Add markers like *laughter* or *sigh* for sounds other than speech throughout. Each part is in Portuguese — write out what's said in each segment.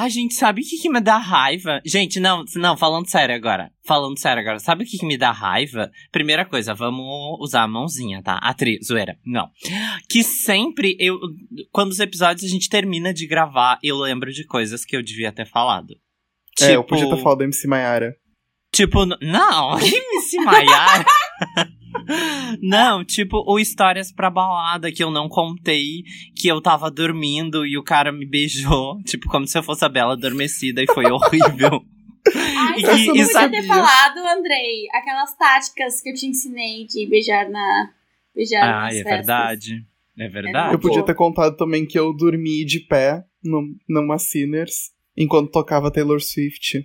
A gente sabe o que, que me dá raiva? Gente, não, não, falando sério agora. Falando sério agora, sabe o que, que me dá raiva? Primeira coisa, vamos usar a mãozinha, tá? Atriz, zoeira. Não. Que sempre eu. Quando os episódios a gente termina de gravar, eu lembro de coisas que eu devia ter falado. É, eu podia ter falado da MC Maiara. Tipo, não, *laughs* MC Maiara. *laughs* Não, tipo, o histórias pra balada que eu não contei, que eu tava dormindo e o cara me beijou, *laughs* tipo, como se eu fosse a Bela adormecida e foi horrível. Ai, e, você podia sabia. ter falado, Andrei, aquelas táticas que eu te ensinei de beijar na. Beijar ah, é festas. verdade. É verdade. Eu podia ter contado também que eu dormi de pé no, numa Sinners enquanto tocava Taylor Swift.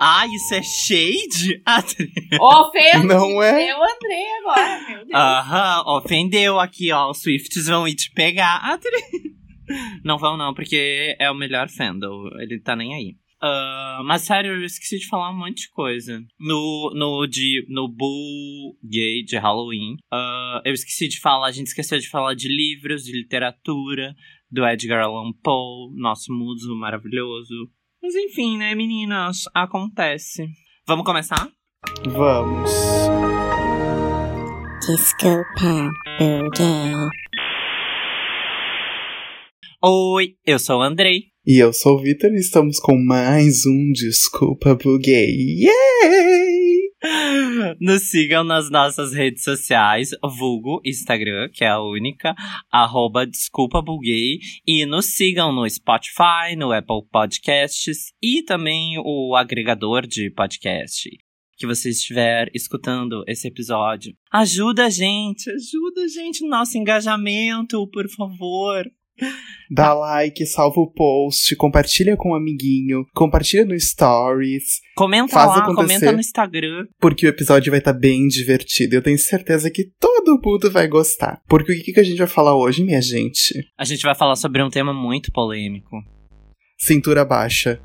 Ah, isso é shade? *laughs* Ofendeu. Não é? Eu Andrei agora, meu Deus. Aham, ofendeu aqui, ó. Os Swifts vão ir te pegar. *laughs* Não vão, não, porque é o melhor fandom. Ele tá nem aí. Uh, mas sério, eu esqueci de falar um monte de coisa. No, no, de, no Bull Gay de Halloween, uh, eu esqueci de falar, a gente esqueceu de falar de livros, de literatura, do Edgar Allan Poe, nosso muso maravilhoso. Mas enfim, né, meninas? Acontece. Vamos começar? Vamos. Desculpa, Boogie. Oi, eu sou o Andrei. E eu sou o Vitor e estamos com mais um Desculpa Buguei. Yay! Nos sigam nas nossas redes sociais, vulgo Instagram, que é a única, arroba Desculpa Buguei. E nos sigam no Spotify, no Apple Podcasts e também o agregador de podcast que você estiver escutando esse episódio. Ajuda a gente, ajuda a gente no nosso engajamento, por favor. Dá like, salva o post, compartilha com um amiguinho, compartilha no Stories. Comenta faz lá, comenta no Instagram. Porque o episódio vai estar tá bem divertido. Eu tenho certeza que todo mundo vai gostar. Porque o que, que a gente vai falar hoje, minha gente? A gente vai falar sobre um tema muito polêmico. Cintura baixa.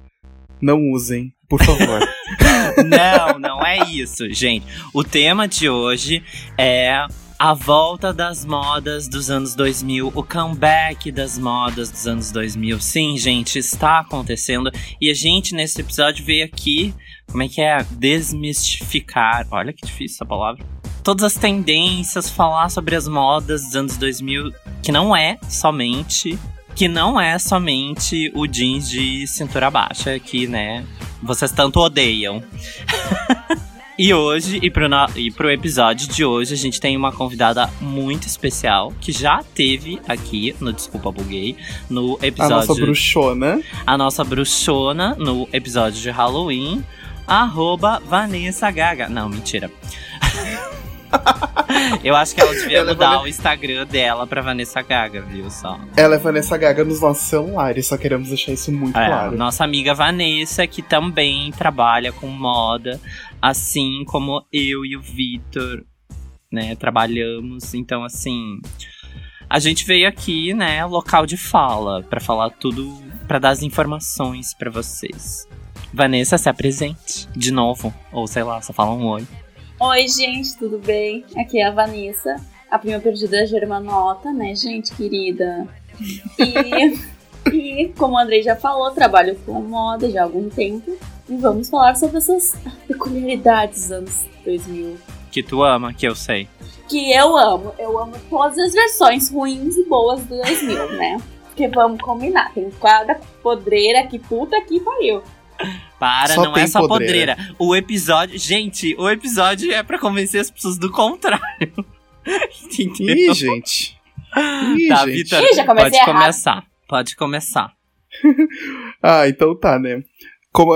Não usem, por favor. *laughs* não, não é isso, gente. O tema de hoje é a volta das modas dos anos 2000, o comeback das modas dos anos 2000. Sim, gente, está acontecendo. E a gente, nesse episódio, veio aqui, como é que é? Desmistificar. Olha que difícil essa palavra. Todas as tendências, falar sobre as modas dos anos 2000, que não é somente. Que não é somente o jeans de cintura baixa, que, né, vocês tanto odeiam. *laughs* E hoje, e pro, no, e pro episódio de hoje, a gente tem uma convidada muito especial que já teve aqui no Desculpa Buguei, no episódio. A nossa bruxona. A nossa bruxona no episódio de Halloween. Arroba Vanessa Gaga. Não, mentira. *laughs* Eu acho que ela devia ela é mudar é o Instagram dela pra Vanessa Gaga, viu? Só. Ela é Vanessa Gaga nos nossos celulares, só queremos deixar isso muito é, claro. Nossa amiga Vanessa, que também trabalha com moda, assim como eu e o Vitor, né, trabalhamos. Então, assim, a gente veio aqui, né, local de fala, para falar tudo, para dar as informações para vocês. Vanessa, se apresente de novo, ou sei lá, só fala um oi. Oi, gente, tudo bem? Aqui é a Vanessa, a prima perdida Germanota, né, gente querida? E, *laughs* e como o Andrei já falou, trabalho com moda já há algum tempo. E vamos falar sobre essas peculiaridades dos anos 2000. Que tu ama, que eu sei. Que eu amo. Eu amo todas as versões ruins e boas do 2000, né? Porque vamos combinar. Tem cada podreira que puta que pariu. Para, só não é só podreira. podreira. O episódio. Gente, o episódio é para convencer as pessoas do contrário. *laughs* Entendeu? Ih, gente. Ih, tá, Vitor, pode errado. começar. Pode começar. *laughs* ah, então tá, né? Como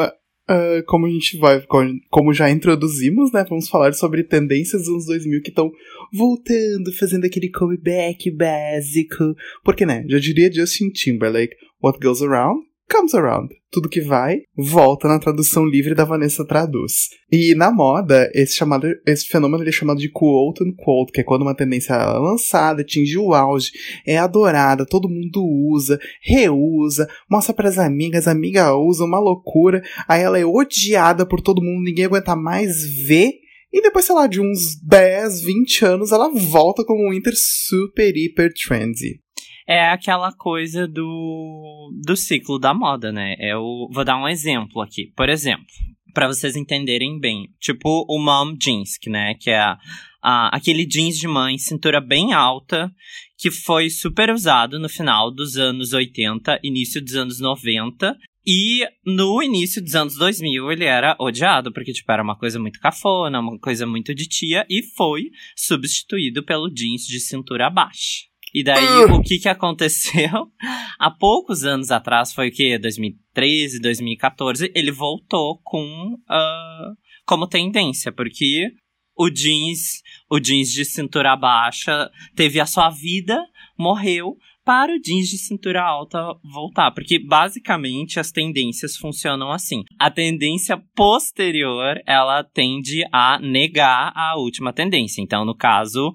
Uh, como a gente vai, como já introduzimos, né? Vamos falar sobre tendências dos anos 2000 que estão voltando, fazendo aquele comeback básico. Porque, né? Já diria Justin Timberlake: What goes around comes around. Tudo que vai, volta na tradução livre da Vanessa Traduz. E na moda, esse, chamado, esse fenômeno é chamado de quote and quote, que é quando uma tendência é lançada, atinge o auge, é adorada, todo mundo usa, reusa, mostra pras amigas, a amiga usa, uma loucura, aí ela é odiada por todo mundo, ninguém aguenta mais ver, e depois, sei lá, de uns 10, 20 anos, ela volta como um super, hiper trendy. É aquela coisa do, do ciclo da moda, né? Eu vou dar um exemplo aqui. Por exemplo, para vocês entenderem bem, tipo o mom jeans, que, né, que é a, a, aquele jeans de mãe, cintura bem alta, que foi super usado no final dos anos 80, início dos anos 90, e no início dos anos 2000 ele era odiado, porque tipo, era uma coisa muito cafona, uma coisa muito de tia, e foi substituído pelo jeans de cintura baixa. E daí, Uh. o que que aconteceu? *laughs* Há poucos anos atrás, foi o quê? 2013, 2014, ele voltou com ah, como tendência, porque o jeans, o jeans de cintura baixa teve a sua vida, morreu, para o jeans de cintura alta voltar. Porque basicamente as tendências funcionam assim. A tendência posterior, ela tende a negar a última tendência. Então, no caso,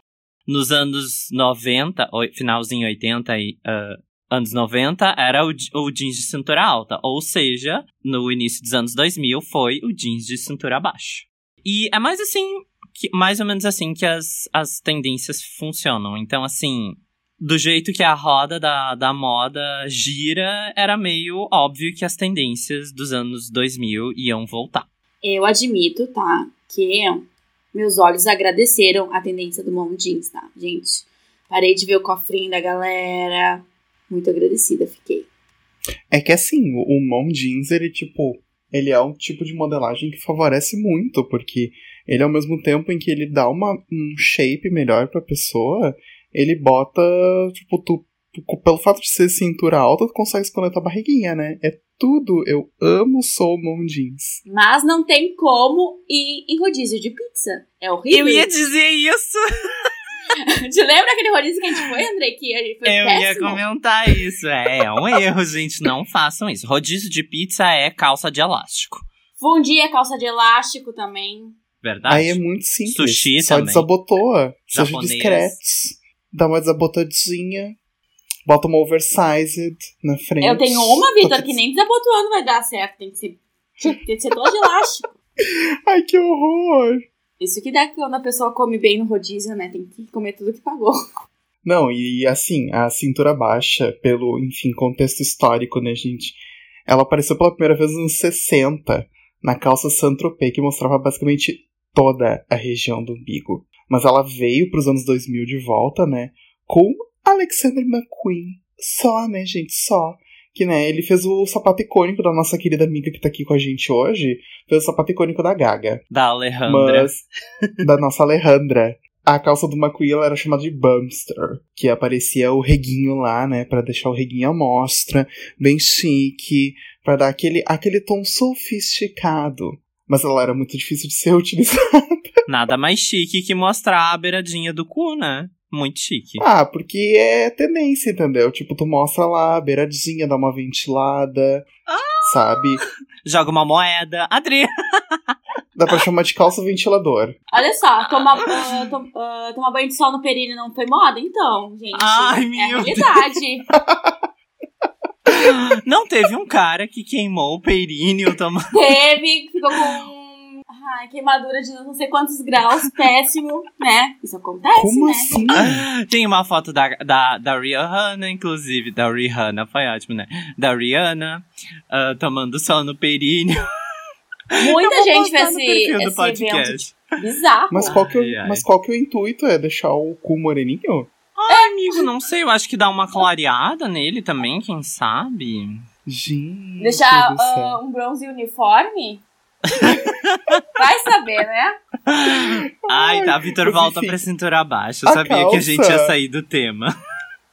nos anos 90, oi- finalzinho 80 e ah, anos 90, era o, o jeans de cintura alta. Ou seja, no início dos anos 2000 foi o jeans de cintura baixa. E é mais assim, que- mais ou menos assim que as, as tendências funcionam. Então, assim, do jeito que a roda da, da moda gira, era meio óbvio que as tendências dos anos 2000 iam voltar. Eu admito, tá? Que meus olhos agradeceram a tendência do mom jeans, tá? Gente, parei de ver o cofrinho da galera. Muito agradecida, fiquei. É que assim, o mom jeans, ele tipo, ele é um tipo de modelagem que favorece muito, porque ele ao mesmo tempo em que ele dá uma, um shape melhor pra pessoa, ele bota, tipo, tu- pelo fato de ser cintura alta, tu consegue esconder tua barriguinha, né? É tudo, eu amo sou mom jeans. Mas não tem como ir em rodízio de pizza. É horrível. dizer isso! *laughs* Te lembra aquele rodízio que a gente foi, André? Que a gente foi Eu ia péssimo? comentar isso. É, é um erro, gente. Não façam isso. Rodízio de pizza é calça de elástico. Fundi a calça de elástico também. Verdade? Aí é muito simples. Sushi Só também. desabotoa. Seja Japonês. discretos. Dá uma desabotadinha. Bota uma oversized na frente. Eu tenho uma, Vitor, que nem desabotoando vai dar certo. Tem que ser, tem que ser todo de elástico. *laughs* Ai, que horror! Isso que dá quando a pessoa come bem no rodízio, né? Tem que comer tudo que pagou. Não, e assim, a cintura baixa, pelo, enfim, contexto histórico, né, gente? Ela apareceu pela primeira vez nos anos 60, na calça Saint-Tropez, que mostrava basicamente toda a região do umbigo. Mas ela veio pros anos 2000 de volta, né, com Alexander McQueen. Só, né, gente, só. Que, né, ele fez o sapato icônico da nossa querida amiga que tá aqui com a gente hoje. Fez o sapato icônico da Gaga. Da Alejandra. Mas da nossa Alejandra. A calça do McQueen era chamada de Bumster, que aparecia o reguinho lá, né, Pra deixar o reguinho à mostra, bem chique, pra dar aquele, aquele tom sofisticado. Mas ela era muito difícil de ser *laughs* utilizada. Nada mais chique que mostrar a beiradinha do cu, né? Muito chique. Ah, porque é tendência, entendeu? Tipo, tu mostra lá a beiradinha, dá uma ventilada, sabe? *laughs* Joga uma moeda. Adri! *laughs* Dá pra chamar de calça ventilador. Olha só, tomar, ah, tom- ah, tomar banho de sol no períneo não foi moda? Então, gente. Ai, é a meu realidade. *laughs* Não teve um cara que queimou o períneo tomando. Teve, ficou com. Ai, queimadura de não sei quantos graus, *laughs* péssimo, né? Isso acontece, Como né? assim? *laughs* Tem uma foto da, da, da Rihanna, inclusive. Da Rihanna, foi ótimo, né? Da Rihanna ah, tomando sol no períneo. Muita gente fez esse, esse podcast. evento bizarro. Mas qual, que é, Ai, o- ai. mas qual que é o intuito? É deixar o cu moreninho? Ai, amigo, não sei. Eu acho que dá uma clareada nele também, quem sabe? Gente. Deixar ah, um bronze uniforme? *laughs* Vai saber, né? Ai, tá. Vitor volta enfim. pra cintura abaixo. Eu sabia que a gente calça- ia sair do tema.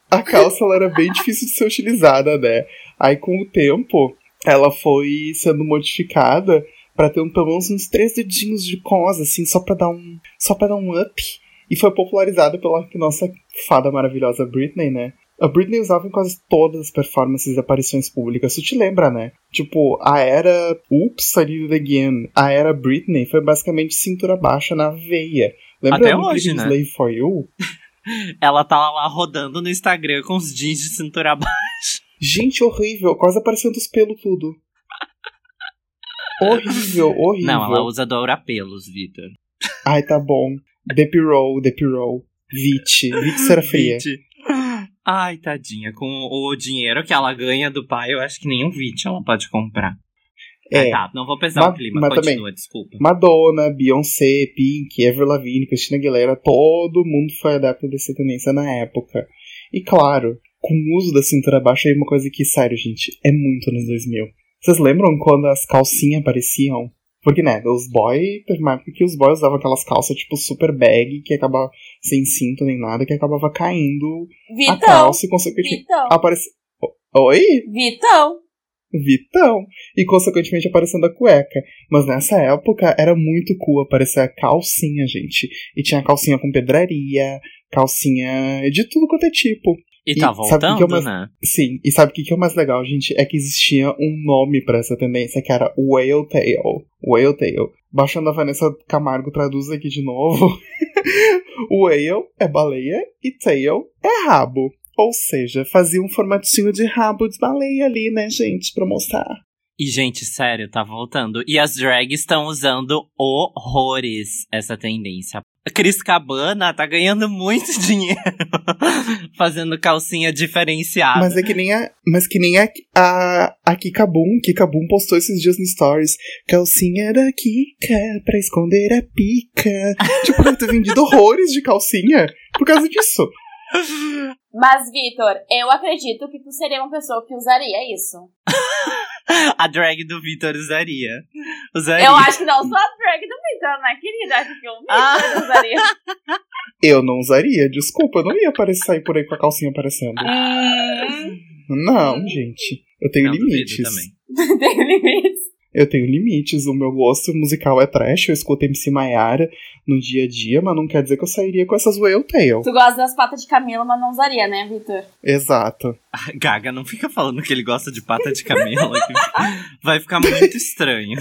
A calça ela era bem difícil de ser utilizada, né? Aí com o tempo, ela foi sendo modificada pra ter um, pelo menos uns três dedinhos de cosa, assim, só pra dar um, só para dar um up. E foi popularizada pela nossa fada maravilhosa Britney, né? A Britney usava em quase todas as performances e aparições públicas. Isso te lembra, né? Tipo, a era Oops, I Did It Again, a era Britney foi basicamente cintura baixa na veia. Lembra Até hoje, né? Slave For You? *laughs* Ela tá lá rodando no Instagram com os jeans de cintura abaixo. Gente, horrível. Quase aparecendo os pelos tudo. horrível, horrível. *laughs* Não, ela usa doura-pelos, Vitor. Ai, tá bom. Depirou, Depirou. Vit. Vit será fria. Ai, tadinha. Com o dinheiro que ela ganha do pai, eu acho que nenhum vídeo ela pode comprar. É, Ah, tá, não vou pesar Ma- o clima. mas Continua, também- desculpa. Madonna, Beyoncé, Pink, Avril Lavigne, Christina Aguilera, todo mundo foi adepto dessa tendência na época. E claro, com o uso da cintura baixa é uma coisa que, sério, gente, é muito nos 2000. Vocês lembram quando as calcinhas apareciam? Porque, né, os boys, teve uma época que os boys usavam aquelas calças, tipo, super bag, que acabava sem cinto nem nada, que acabava caindo a Vitão. calça e, consequentemente, Vitão. Oi? Vitão. Vitão. E consequentemente aparecendo a cueca. Mas nessa época era muito cool aparecer a calcinha, gente. E tinha calcinha com pedraria, calcinha de tudo quanto é tipo. E tá E sabe o que que é voltando, mais- né? Sim, e sabe o que que é o mais legal, gente? É que existia um nome pra essa tendência que era Whale Tail. Whale Tail. Baixando a Vanessa Camargo traduz aqui de novo. *laughs* Whale é baleia e tail é rabo. Ou seja, fazia um formatinho de rabo de baleia ali, né, gente, pra mostrar. E, gente, sério, tá voltando. E as drags estão usando horrores essa tendência. A Cris Cabana tá ganhando muito *laughs* dinheiro fazendo calcinha diferenciada. Mas é que nem a. Mas que nem a, a, a Kika Boom. Kika Boom postou esses dias no Stories. Calcinha da Kika pra esconder a pica. *laughs* tipo, deve ter vendido horrores de calcinha por causa disso. Mas, Vitor, eu acredito que tu seria uma pessoa que usaria isso. *laughs* *laughs* A drag do Vitor usaria. Usaria. Eu acho que não só a drag do Vitor, né, querida? Acho que o Vitor Ah. usaria. *laughs* Eu não usaria, desculpa, eu não ia aparecer, sair por aí com a calcinha aparecendo. Hum, Não, gente. Eu tenho Não, limites. também. *laughs* tem limites. Eu tenho limites. O meu gosto musical é trash. Eu escuto MC Maiara no dia a dia, mas não quer dizer que eu sairia com essas whale tail. Tu gosta das patas de Camila, mas não usaria, né, Vitor? Exato. *laughs* Gaga, não fica falando que ele gosta de pata de camelo. que vai ficar muito estranho.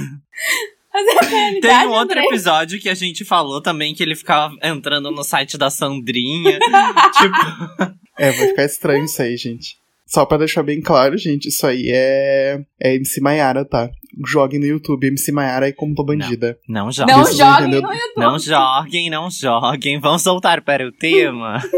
Mas é Tem um outro André. episódio que a gente falou também que ele ficava entrando no site da Sandrinha. *laughs* tipo, É, vai ficar estranho isso aí, gente. Só pra deixar bem claro, gente, isso aí é, é MC Maiara, tá? Jogue no YouTube MC Maiara e como tô bandida. não joguem. Não Vocês vão joguem entender- no YouTube. Não joguem, não joguem. Vamos soltar para o tema. *laughs*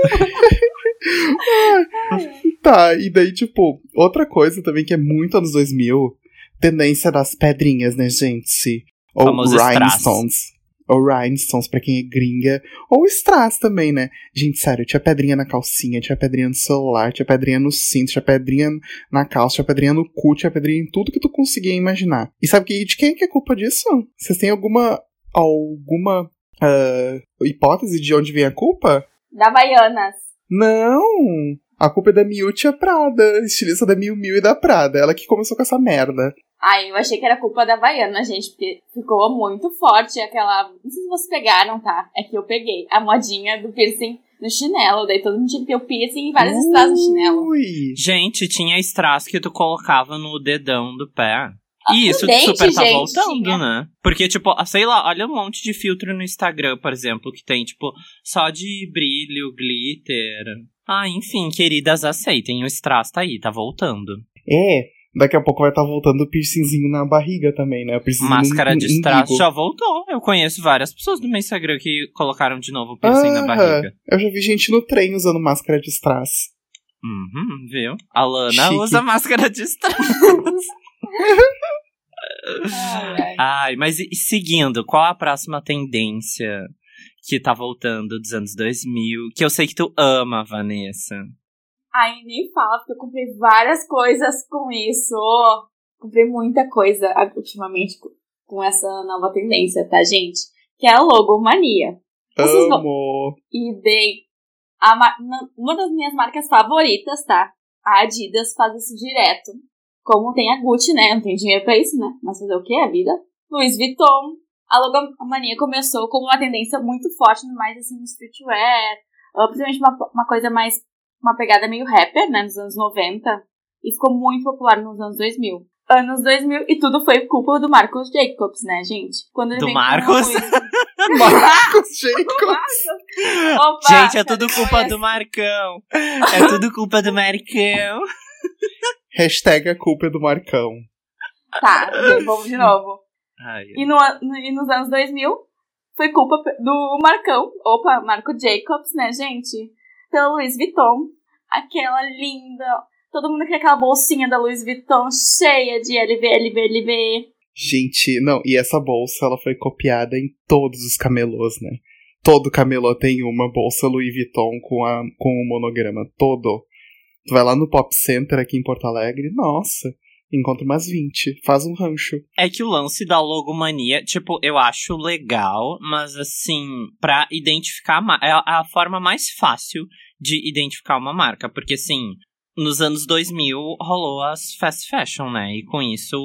Tá, e daí, tipo, outra coisa também que é muito anos 2000, tendência das pedrinhas, né, gente? Ou Famoso rhinestones. Ou rhinestones pra quem é gringa. Ou strass também, né? Gente, sério, tinha pedrinha na calcinha, tinha pedrinha no celular, tinha pedrinha no cinto, tinha pedrinha na calça, tinha pedrinha no cu, tinha pedrinha em tudo que tu conseguia imaginar. E sabe que, de quem que é culpa disso? Vocês têm alguma, alguma ah, hipótese de onde vem a culpa? Da Havaianas. Não! A culpa é da Miúcha Prada, estilista da Miu Miu e da Prada. Ela que começou com essa merda. Ai, eu achei que era culpa da Havaiana, gente, porque ficou muito forte aquela. Não sei se vocês pegaram, tá? É que eu peguei a modinha do piercing no chinelo. Daí todo mundo tinha que ter o piercing e vários strass no chinelo. Ui! Gente, tinha strass que tu colocava no dedão do pé. E no isso dente, super tá gente, voltando, tinha. né? Porque, tipo, ah, sei lá, olha um monte de filtro no Instagram, por exemplo, que tem, tipo, só de brilho, glitter. Ah, enfim, queridas, aceitem. O strass tá aí, tá voltando. É, daqui a pouco vai estar voltando o piercingzinho na barriga também, né? Máscara no de strass já voltou. Eu conheço várias pessoas do meu Instagram que colocaram de novo o piercing na Ah, barriga. Eu já vi gente no trem usando máscara de strass. Uhum, viu? A Lana Chique. usa máscara de strass. *laughs* Ai, ai. Mas e seguindo, qual a próxima tendência que tá voltando dos anos 2000? Que eu sei que tu ama, Vanessa. Ai, nem fala, porque eu comprei várias coisas com isso. Comprei muita coisa ultimamente com- essa nova tendência, tá, gente? Que é a logomania. Vocês vão- Amo! E dei a uma das minhas marcas favoritas, tá? A Adidas faz isso direto. Como tem a Gucci, né? Não tem dinheiro pra isso, né? Mas fazer o que? A vida. Louis Vuitton. A logomania começou como uma tendência muito forte, mais assim, no streetwear. ah, Principalmente uma, uma coisa mais. Uma pegada meio rapper, né? Nos anos 90. E ficou muito popular nos anos 2000. Anos 2000, e tudo foi culpa do Marcos Jacobs, né, gente? Quando ele Do Marcos? Marcos *laughs* *laughs* Jacobs! Opa, Gente, é tudo culpa do Marcão. É tudo culpa do Marcão. *laughs* Hashtag a culpa é do Marcão. Tá, vamos de novo. Ai, E, no, no- e nos anos 2000, foi culpa do Marcão. Opa, Marco Jacobs, né, gente? Pelo Louis Vuitton. aquela linda. Todo mundo queria aquela bolsinha da Louis Vuitton cheia de LV, LV, LV. Gente, não, e essa bolsa ela foi copiada em todos os camelôs, né? Todo camelô tem uma bolsa Louis Vuitton com, a, com o monograma, todo. Tu vai lá no Pop Center aqui em Porto Alegre, nossa, encontra umas 20, faz um rancho. É que o lance da logomania, tipo, eu acho legal, mas assim, pra identificar, é a forma mais fácil de identificar uma marca, porque assim, nos anos 2000 rolou as fast fashion, né? E com isso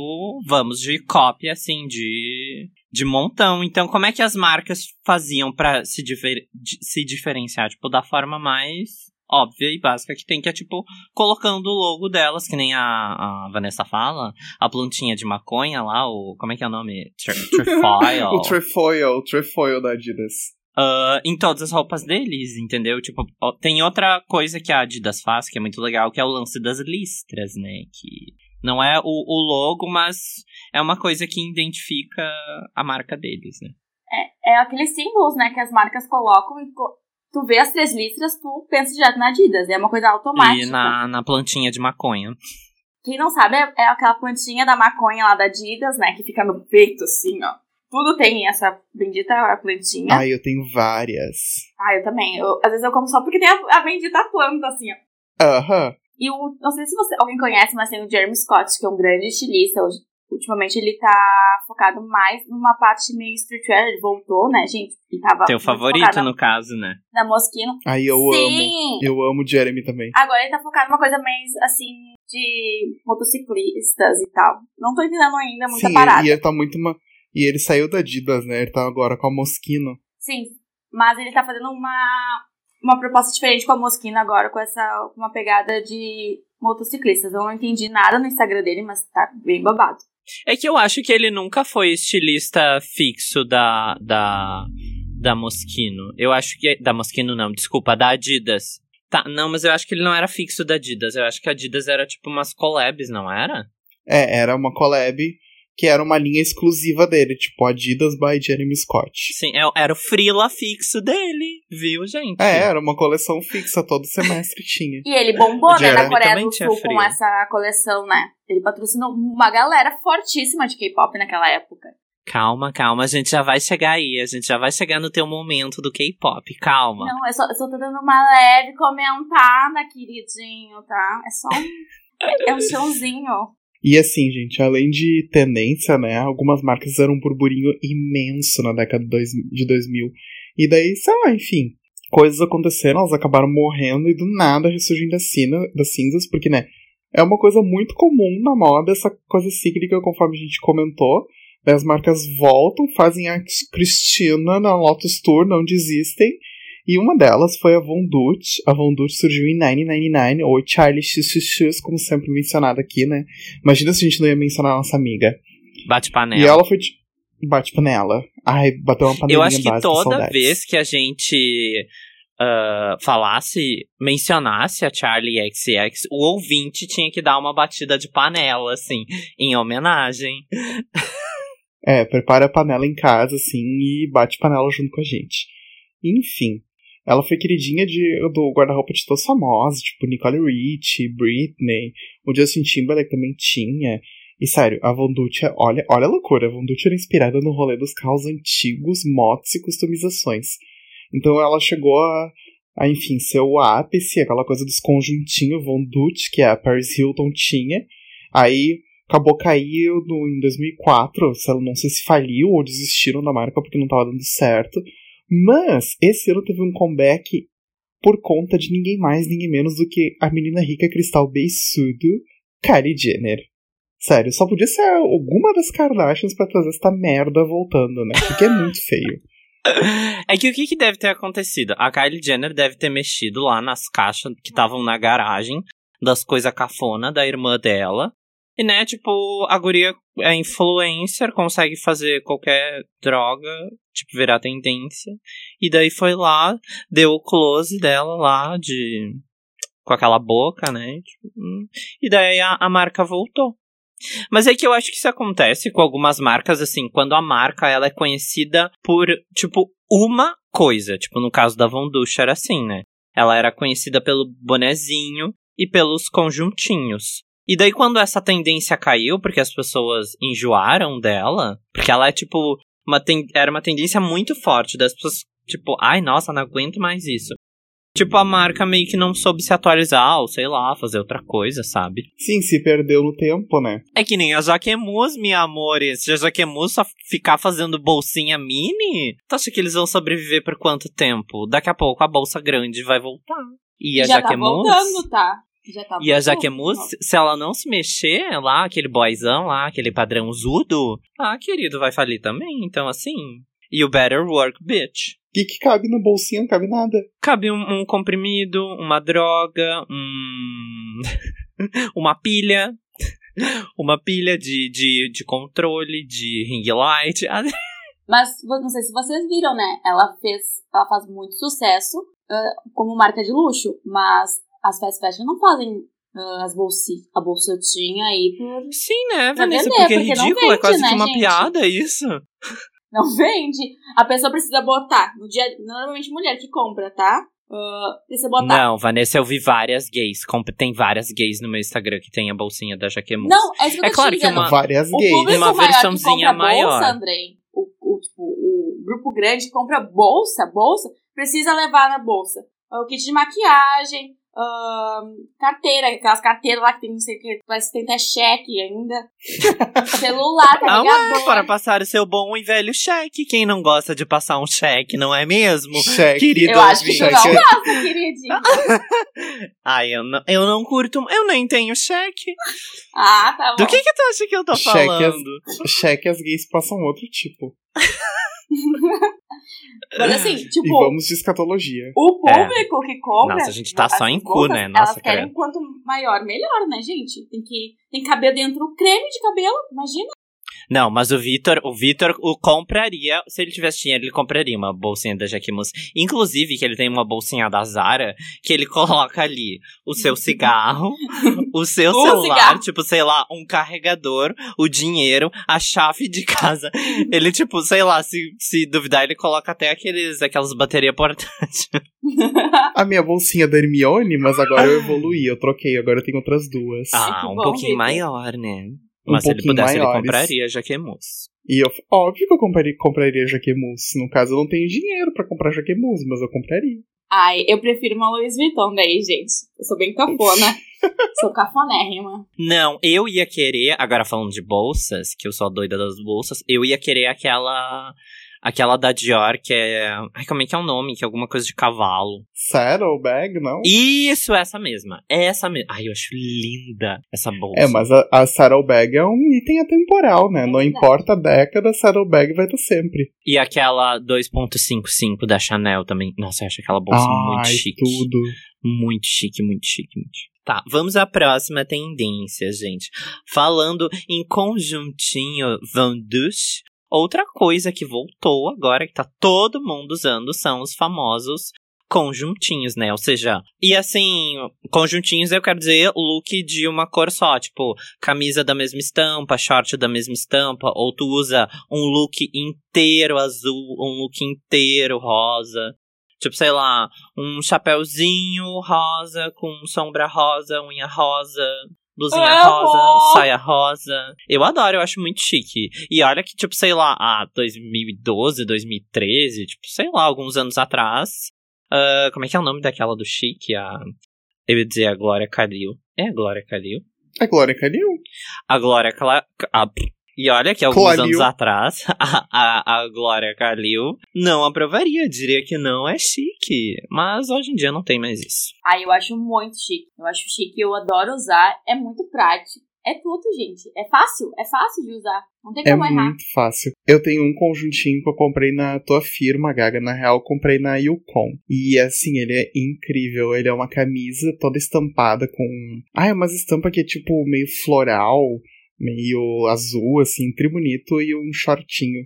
vamos de cópia, assim, de, de montão. Então, como é que as marcas faziam pra se, difer- di- se diferenciar? Tipo, da forma mais óbvia e básica que tem, que é tipo, colocando o logo delas, que nem a, a Vanessa fala, a plantinha de maconha lá, o. Como é que é o nome? Tre- *laughs* Trefoil. o trefoil, o trefoil da Adidas. Ah, em todas as roupas deles, entendeu? Tipo, tem outra coisa que a Adidas faz, que é muito legal, que é o lance das listras, né? Que não é o, o logo, mas é uma coisa que identifica a marca deles, né? É aqueles símbolos, né, que as marcas colocam e co- tu vê as três letras, tu pensa direto na Adidas. É uma coisa automática. E na, na plantinha de maconha. Quem não sabe, é, é aquela plantinha da maconha lá da Adidas, né, que fica no peito, assim, ó. Tudo tem essa bendita plantinha. Ai, eu tenho várias. Ah, eu também. Eu, às vezes eu como só porque tem a, a bendita planta, assim, ó. Aham. E o, não sei se você, alguém conhece, mas tem o Jeremy Scott, que é um grande estilista. Hoje- Ultimamente ele tá focado mais numa parte meio streetwear. Ele voltou, né, gente? Ele tava Teu favorito, no caso, né? na Moschino. Ai, eu amo. Sim! Eu amo o Jeremy também. Agora ele tá focado numa coisa mais, assim, de motociclistas e tal. Não tô entendendo ainda muita Sim, parada. e ele tá muito uma. E ele saiu da Adidas, né? Ele tá agora com a Moschino. Sim, mas ele tá fazendo uma, uma proposta diferente com a Moschino agora, com essa com uma pegada de motociclistas. Eu não entendi nada no Instagram dele, mas tá bem babado. É que eu acho que ele nunca foi estilista fixo da. da. da Moschino. Eu acho que. Da Moschino não, desculpa, da Adidas. Tá, não, mas eu acho que ele não era fixo da Adidas. Eu acho que a Adidas era tipo umas collabs, não era? É, era uma collab que era uma linha exclusiva dele, tipo Adidas by Jeremy Scott. Sim, é- era o frila fixo dele, viu, gente? É, era uma coleção fixa, todo semestre tinha. E ele bombou, né, na Coreia do Sul com essa coleção, né? Ele patrocinou uma galera fortíssima de K-pop naquela época. Calma, calma, a gente já vai chegar aí. A gente já vai chegar no teu momento do K-pop. Calma. Não, eu só, eu só tô dando uma leve comentada, queridinho, tá? É só um, é um chãozinho. E assim, gente, além de tendência, né, algumas marcas fizeram um burburinho imenso na década de dois- de 2000. E daí, sei lá, enfim, coisas aconteceram, elas acabaram morrendo e do nada ressurgindo das, das cinzas, porque, né, é uma coisa muito comum na moda, essa coisa cíclica, conforme a gente comentou. Daí as marcas voltam, fazem a Cristina na Lotus Tour, não desistem. E uma delas foi a Von Dutch. A Von Dutch surgiu em 1999, ou Charlie XXX, como sempre mencionado aqui, né? Imagina se a gente não ia mencionar a nossa amiga. Bate panela. E ela foi. Bate panela. Ai, bateu uma panelinha Eu acho que toda vez que a gente ah, falasse, mencionasse a Charlie XX, o ouvinte tinha que dar uma batida de panela, assim, em homenagem. É, prepara a panela em casa, assim, e bate panela junto com a gente. Enfim. Ela foi queridinha de, do guarda-roupa de todos os famosos, tipo Nicole Richie, Britney, o Justin Timberlake também tinha. E sério, a Von Dutch, é- olha, olha a loucura, a Von Dutch era inspirada no rolê dos carros antigos, motos e customizações. Então ela chegou a, a enfim, ser o ápice, aquela coisa dos conjuntinhos Von Dutch, que a Paris Hilton tinha. Aí acabou caindo em 2004, se ela não sei se faliu ou desistiram da marca porque não tava dando certo. Mas esse ano teve um comeback por conta de ninguém mais, ninguém menos do que a menina rica cristal beiçudo, Kylie Jenner. Sério, só podia ser alguma das Kardashians pra trazer essa merda voltando, né? Porque é muito feio. *laughs* É que o que, que deve ter acontecido? A Kylie Jenner deve ter mexido lá nas caixas que estavam na garagem das coisas cafona da irmã dela. E, né, tipo, a guria é influencer, consegue fazer qualquer droga, tipo, virar tendência. E daí foi lá, deu o close dela lá, de. com aquela boca, né? tipo, hum, e daí a, a marca voltou. Mas é que eu acho que isso acontece com algumas marcas, assim, quando a marca ela é conhecida por, tipo, uma coisa. Tipo, no caso da Von Dutch era assim, né? Ela era conhecida pelo bonezinho e pelos conjuntinhos. E daí, quando essa tendência caiu, porque as pessoas enjoaram dela, porque ela é tipo. Uma ten... Era uma tendência muito forte das pessoas, tipo, ai, nossa, não aguento mais isso. Tipo, a marca meio que não soube se atualizar, ou sei lá, fazer outra coisa, sabe? Sim, se perdeu no tempo, né? É que nem a Jaquemus, minha amores. Se a Jaquemus só ficar fazendo bolsinha mini, tu acha que eles vão sobreviver por quanto tempo? Daqui a pouco a bolsa grande vai voltar. E a Já Jaquemus. voltando, tá? Já tá E a. Jaquemus, se ela não se mexer lá, aquele boyzão lá, aquele padrão zudo, ah, querido, vai falir também. Então, assim. E o Better Work Bitch. O que, que cabe no bolsinho? Não cabe nada. Cabe um, um comprimido, uma droga, um... *laughs* uma pilha. *laughs* Uma pilha de, de, de controle, de ring light. *laughs* Mas não sei se vocês viram, né? Ela fez. Ela faz muito sucesso ah, como marca de luxo, mas as fast fashion não fazem ah, as bolsi, a bolsotinha aí por. Sim, né, Vanessa? vender, Porque é porque não ridículo, é vende, quase né, que uma gente? piada isso. *laughs* Não vende. A pessoa precisa botar. No dia, normalmente mulher que compra, tá? Ah, precisa botar. Não, Vanessa, eu vi várias gays. Tem várias gays no meu Instagram que tem a bolsinha da Jaquemus. Não, é isso que eu É tô claro que uma- Várias O gays. Uma versãozinha maior. bolsa, Andrei, o, o, tipo, o grupo grande que compra bolsa, bolsa, precisa levar na bolsa o kit de maquiagem, ahn, carteira, aquelas carteiras lá que tem não sei o que, parece que tem até cheque ainda, *laughs* celular, Ah, ué, carregador. para passar o seu bom e velho cheque. Quem não gosta de passar um cheque, não é mesmo? Cheque. Querido Eu acho que ouvinte. não cheque. gosta, queridinho. *laughs* Ai, eu não, eu não curto, eu nem tenho cheque. Ah, tá bom. Do que que tu acha que eu tô Cheque é- falando? Cheque as gays passam outro tipo. *laughs* Mas assim, E tipo, vamos de escatologia. o público que compra. É. Nossa, a gente tá só em cu, né? Elas Nossa, querem credo. quanto maior, melhor, né, gente? Tem que, tem que caber dentro o creme de cabelo, imagina. Não, mas o Vitor, o Vitor o compraria, se ele tivesse dinheiro, ele compraria uma bolsinha da Jaquemus. Inclusive, que ele tem uma bolsinha da Zara, que ele coloca ali o seu cigarro, *laughs* o seu O celular, cigarro. tipo, sei lá, um carregador, o dinheiro, a chave de casa. Ele, tipo, sei lá, se, se duvidar, ele coloca até aqueles, aquelas baterias portáteis. *laughs* A minha bolsinha da Hermione, mas agora eu *laughs* evoluí, eu troquei, agora eu tenho outras duas. Ah, que um bom, pouquinho maior, né? Um Mas se ele pouquinho pudesse, ele maiores. compraria a Jaquemus. E eu, óbvio que eu compraria, compraria Jaquemus. No caso, eu não tenho dinheiro pra comprar Jaquemus, mas eu compraria. Ai, eu prefiro uma Louis Vuitton daí, gente. Eu sou bem cafona. *laughs* sou cafonérrima. Não, eu ia querer, agora falando de bolsas, que eu sou a doida das bolsas, eu ia querer aquela. Aquela da Dior, que é. Ai, como é que é o nome? Que é alguma coisa de cavalo. Saddlebag, não? Isso, essa mesma. Essa mesma. Ai, eu acho linda essa bolsa. É, mas a, a Saddlebag é um item atemporal, né? É não importa a década, a Saddlebag vai estar sempre. E aquela 2.55 da Chanel também. Nossa, eu acho aquela bolsa muito Ai, chique. tudo. Muito chique, muito chique, muito chique. Tá, vamos à próxima tendência, gente. Falando em conjuntinho vendus, outra coisa que voltou agora, que tá todo mundo usando, são os famosos conjuntinhos, né? Ou seja, e assim, conjuntinhos eu quero dizer look de uma cor só, tipo, camisa da mesma estampa, short da mesma estampa, ou tu usa um look inteiro azul, um look inteiro rosa. Tipo, sei lá, um chapéuzinho rosa com sombra rosa, unha rosa, blusinha rosa, saia rosa. Eu adoro, eu acho muito chique. E olha que, tipo, sei lá, ah, 2012, 2013, tipo, sei lá, alguns anos atrás. ah, como é que é o nome daquela do chique? A, eu ia dizer a Glória Calil. É a Glória Calil? A Glória Calil. A Glória Cla... a- E olha que alguns Calil. anos atrás, *laughs* a, a, a Glória Calil não aprovaria, diria que não é chique. Mas hoje em dia não tem mais isso. Ai, eu acho muito chique. Eu acho chique, eu adoro usar. É muito prático. É tudo, gente. É fácil. É fácil de usar. Não tem É como errar. muito fácil. Eu tenho um conjuntinho que eu comprei na tua firma, Gaga. Na real, eu comprei na Yukon. E assim, ele é incrível. Ele é uma camisa toda estampada com. Ah, é umas estampa que é tipo meio floral, meio azul, assim, tri bonito, e um shortinho.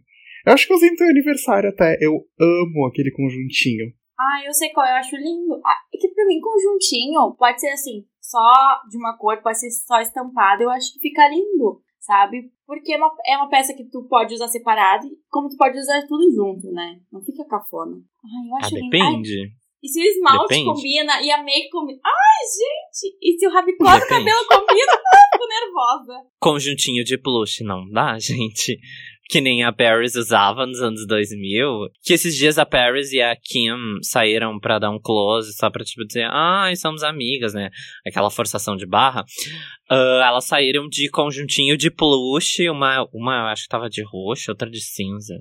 Eu acho que eu usei no teu aniversário até. Eu amo aquele conjuntinho. Ah, eu sei qual, eu acho lindo. Ah, é que pra mim, conjuntinho pode ser assim, só de uma cor, pode ser só estampado, eu acho que fica lindo, sabe? Porque é uma, é uma peça que tu pode usar separado, como tu pode usar tudo junto, né? Não fica cafona. Ai, eu Ah, acho lindo. Ai, depende. E se o esmalte Depende. combina e a make combina. Ai, gente! E se o rabicó do cabelo combina, eu fico nervosa. *laughs* Conjuntinho de plush, não dá, *laughs* gente? Que nem a Paris usava nos anos 2000. Que esses dias a Paris e a Kim saíram pra dar um close, só pra, tipo, dizer, ai, somos amigas, né? Aquela forçação de barra. Ah, elas saíram de conjuntinho de plush, uma, uma eu acho que tava de roxo, outra de cinza.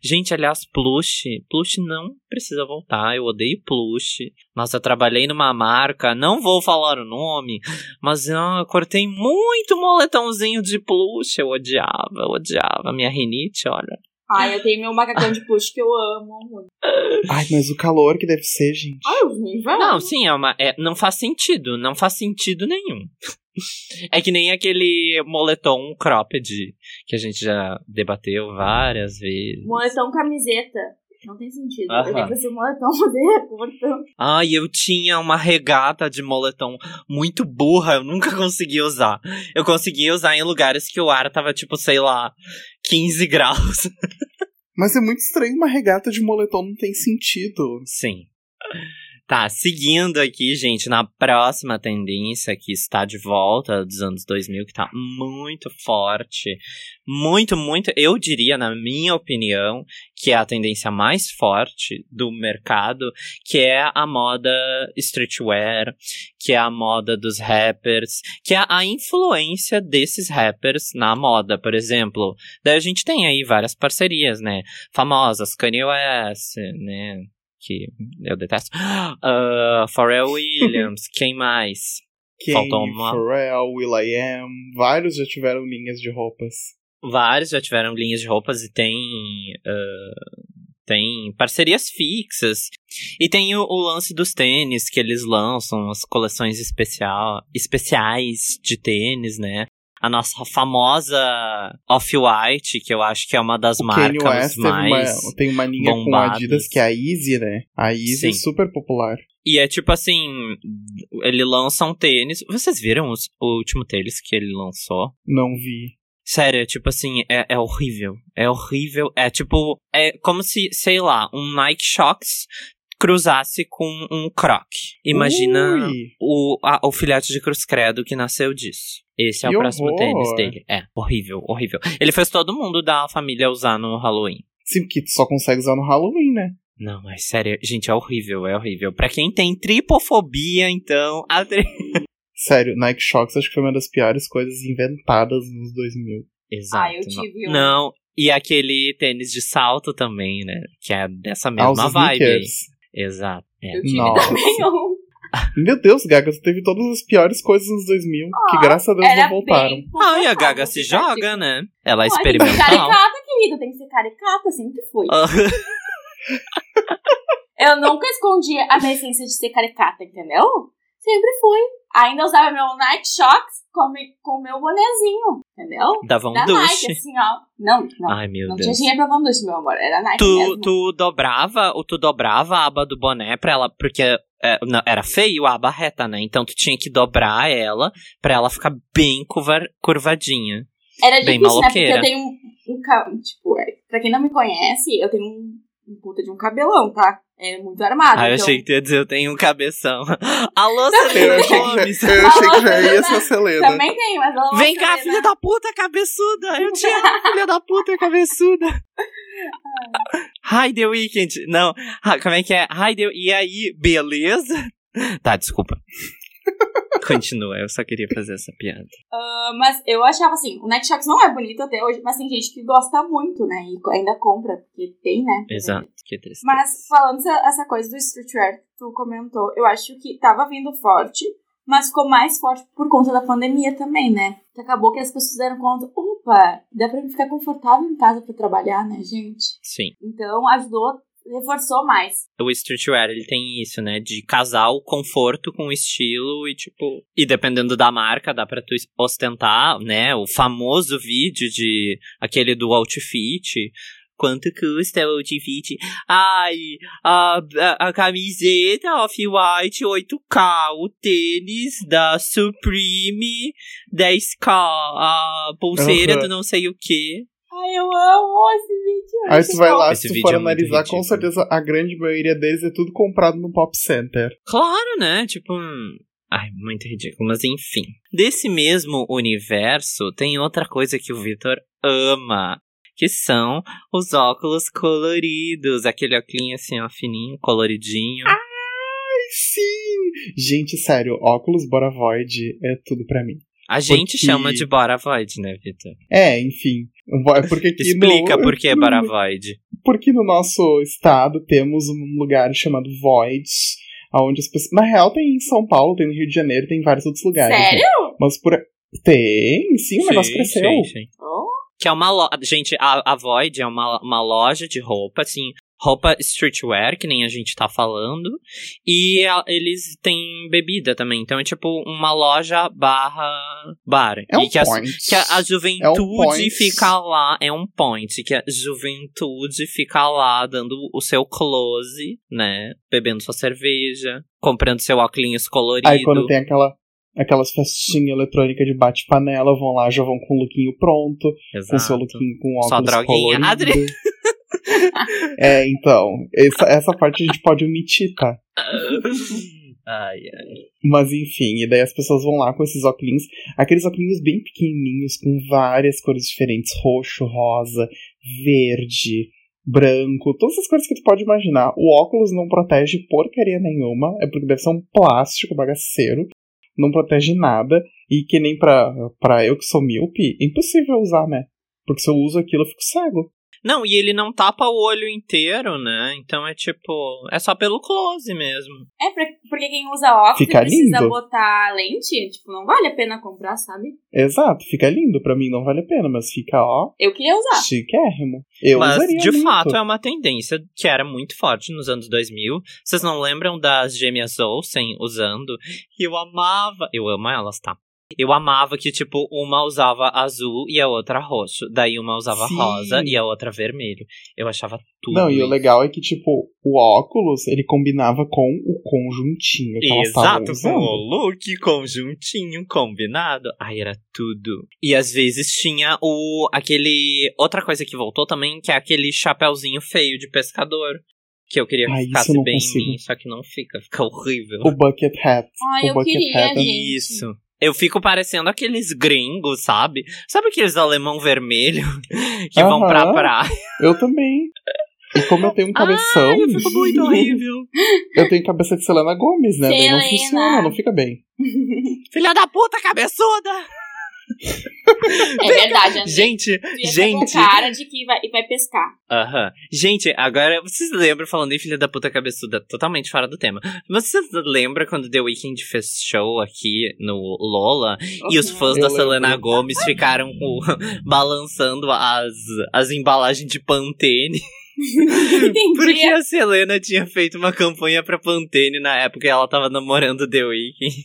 Gente, aliás, plush, plush não precisa voltar, eu odeio plush. Nossa, eu trabalhei numa marca, não vou falar o nome, mas ah, eu cortei muito moletãozinho de plush, eu odiava, eu odiava. Minha rinite, olha. Ai, eu tenho meu macacão de push que eu amo muito. Ai, mas o calor que deve ser, gente. Ai, eu vi, vai. Não, sim, é uma, é, não faz sentido, não faz sentido nenhum. É que nem aquele moletom cropped que a gente já debateu várias vezes. Moletom camiseta. Não tem sentido. Aham. Eu tenho que fazer moletom, *laughs* é curto. Ai, eu tinha uma regata de moletom muito burra, eu nunca *laughs* consegui usar. Eu conseguia usar em lugares que o ar tava tipo, sei lá, 15 graus. *laughs* Mas é muito estranho uma regata de moletom, não tem sentido. Sim. Tá, seguindo aqui, gente, na próxima tendência que está de volta dos anos 2000, que tá muito forte. Muito, muito, eu diria, na minha opinião, que é a tendência mais forte do mercado, que é a moda streetwear, que é a moda dos rappers, que é a influência desses rappers na moda, por exemplo. Daí a gente tem aí várias parcerias, né? Famosas, Kanye West, né? Que eu detesto. *gasps* Ah, Pharrell *laughs* Williams, quem mais? Kane, Faltou uma- Pharrell, will.i.am, vários já tiveram linhas de roupas. Vários já tiveram linhas de roupas e tem. ah, tem parcerias fixas. E tem o, o lance dos tênis que eles lançam, as coleções especial, especiais de tênis, né? A nossa famosa Off-White, que eu acho que é uma das O marcas teve uma, mais. tem uma linha com bombadas. Adidas que é a Easy, né? A Easy é super popular. E é tipo assim, ele lança um tênis. Vocês viram os- o último tênis que ele lançou? Não vi. Sério, tipo assim, é, é horrível. É horrível. É tipo, é como se, sei lá, um Nike Shox cruzasse com um Croc. Imagina Ui, o, a- o filhote de Cruz Credo que nasceu disso. Esse é Que o próximo horror. tênis dele. É, horrível, horrível. Ele fez todo mundo da família usar no Halloween. Sim, porque tu só consegue usar no Halloween, né? Não, mas sério, gente, é horrível, é horrível. Pra quem tem tripofobia, então. A tri... *laughs* Sério, Nike Shox acho que foi uma das piores coisas inventadas nos 2000. Exato. Ah, eu não- tive um. Não, e aquele tênis de salto também, né? Que é dessa Ah, mesma os vibe. sneakers. Exato. é. Eu tive Nossa. também um. *laughs* Meu Deus, Gaga, tu teve todas as piores coisas nos 2000, que graças a Deus não voltaram. Ah, e a Gaga se joga, né? Ela é "Ai, Tem que ser experimental. caricata, querido. Tem que ser caricata, sempre fui. Ah, Eu nunca escondi a minha essência de ser caricata, entendeu? Sempre fui. Ainda usava meu Nike Shox com com o meu bonezinho, entendeu? Dava um da. Nike, assim, ó. Não, não. Ai, meu não Deus. tinha dinheiro pra um duche, meu amor. Era Nike Tu, mesmo. tu dobrava, ou tu dobrava a aba do boné pra ela, porque é, não, era feio a aba reta, né? Então tu tinha que dobrar ela pra ela ficar bem curva, curvadinha. Era bem difícil, né? Porque maloqueira. eu tenho um, um ca- Tipo, é, pra quem não me conhece, eu tenho um, um puta de um cabelão, tá? É muito armado. Ah, eu então... achei que tu ia dizer, eu tenho um cabeção. *laughs* Alô, Eu Selena achei, Gomes. que já, eu achei que já ia ser a Selena. Também tem, mas ela Vem mostra, cá, né? filha da puta cabeçuda! Eu te amo, *laughs* filha da puta cabeçuda! Hi, The Weeknd! Não, como é que é? Hi, The... E aí, beleza? Tá, desculpa. *laughs* Continua, eu só queria fazer essa piada. Ah, mas eu achava assim, o Nike Shox não é bonito até hoje, mas tem gente que gosta muito, né? E ainda compra, porque tem, né? Exato, que triste. Mas falando essa, essa coisa do streetwear que tu comentou, eu acho que tava vindo forte, mas ficou mais forte por conta da pandemia também, né? Que acabou que as pessoas deram conta, opa, dá pra ficar confortável em casa pra trabalhar, né, gente? Sim. Então ajudou, reforçou mais. O streetwear, ele tem isso, né? De casar o conforto com o estilo e, tipo... E dependendo da marca, dá pra tu ostentar, né? O famoso vídeo de... Aquele do outfit... Quanto custa o outfit? Ai, a, a, a camiseta Off-White 8K, o tênis da Supreme 10K, a pulseira Aham. do não sei o que. Ai, eu amo esse vídeo. Aí tu vai lá, Esse se tu for é analisar, com certeza a grande maioria deles é tudo comprado no Pop Center. Claro, né? Tipo. Ai, muito ridículo. Mas enfim. Desse mesmo universo, tem outra coisa que o Victor ama. Que são os óculos coloridos. Aquele óculos assim, ó, fininho, coloridinho. Ai, sim! Gente, sério, óculos Boravoid é tudo pra mim. A gente porque- chama de Bora Void, né, Victor? É, enfim. *laughs* Porque aqui Explica no, por que Bora *laughs* Void. Porque no nosso estado temos um lugar chamado Voids, onde as pessoas. Na real, tem em São Paulo, tem no Rio de Janeiro, tem em vários outros lugares. né? Sério? Mas por. Tem, sim, o negócio cresceu. Sim, sim. Oh, Que é uma loja. Gente, a, a Void é uma, uma loja de roupa, assim. Roupa streetwear, que nem a gente tá falando. E a- eles têm bebida também. Então é tipo uma loja barra bar. É um e que, point. que a, a juventude point. fica lá. É um point. Que a juventude fica lá dando o seu close, né? Bebendo sua cerveja. Comprando seu óculos colorido. Aí quando tem aquela. Aquelas festinhas eletrônicas de bate-panela, vão lá, já vão com o lookinho pronto, com seu Exato. lookinho com Só óculos droguinha. colorido. Adri- *laughs* *laughs* é, então, essa, essa parte a gente pode omitir, tá? ai, ai. Mas enfim, e daí as pessoas vão lá com esses óculos, aqueles óculos bem pequenininhos, com várias cores diferentes, roxo, rosa, verde, branco, todas as cores que tu pode imaginar. O óculos não protege porcaria nenhuma, é porque deve ser um plástico bagaceiro, não protege nada, e que nem pra, pra eu que sou míope, é impossível usar, né? Porque se eu uso aquilo, eu fico cego. Não, e ele não tapa o olho inteiro, né? Então é tipo. É só pelo close mesmo. É, porque quem usa óculos Fica precisa lindo. botar lente. Tipo, não vale a pena comprar, sabe? Exato, fica lindo, pra mim não vale a pena, mas fica, ó, Eu queria usar. chiquérrimo. Eu Mas usaria de muito. fato é uma tendência que era muito forte nos anos 2000. Vocês não lembram das gêmeas Olsen usando? E eu amava. Eu amo elas, tá? Eu amava que, tipo, uma usava azul e a outra roxo. Daí uma usava Sim. rosa e a outra vermelho. Eu achava tudo. Não, e o legal é que, tipo, o óculos, ele combinava com o conjuntinho que Exato, com usando. o look conjuntinho combinado. Ai, era tudo. E às vezes tinha o aquele outra coisa que voltou também, que é aquele chapéuzinho feio de pescador, que eu queria que ficasse bem consigo. em mim, só que não fica, fica horrível. O bucket hat. Ai, o eu bucket queria, hat. gente. Isso. Eu fico parecendo aqueles gringos, sabe? Sabe aqueles alemão vermelho *laughs* que vão pra Aham. praia? Eu também. E como eu tenho um cabeção, Ai, eu fico muito horrível. eu tenho cabeça de Selena Gomes, né? Daí não Selena. funciona, não fica bem. Filha da puta, cabeçuda! É verdade, André. Gente, gente. com cara de que vai, vai pescar. Aham. Gente, agora vocês lembram, falando em filha da puta cabeçuda, totalmente fora do tema. Mas vocês lembram quando The Weeknd fez show aqui no Lola e os fãs Eu da lembro. Selena Gomes ficaram com- *laughs* balançando as, as embalagens de Pantene? *laughs* Entendi. Porque a Selena tinha feito uma campanha pra Pantene na época e ela tava namorando The Weeknd.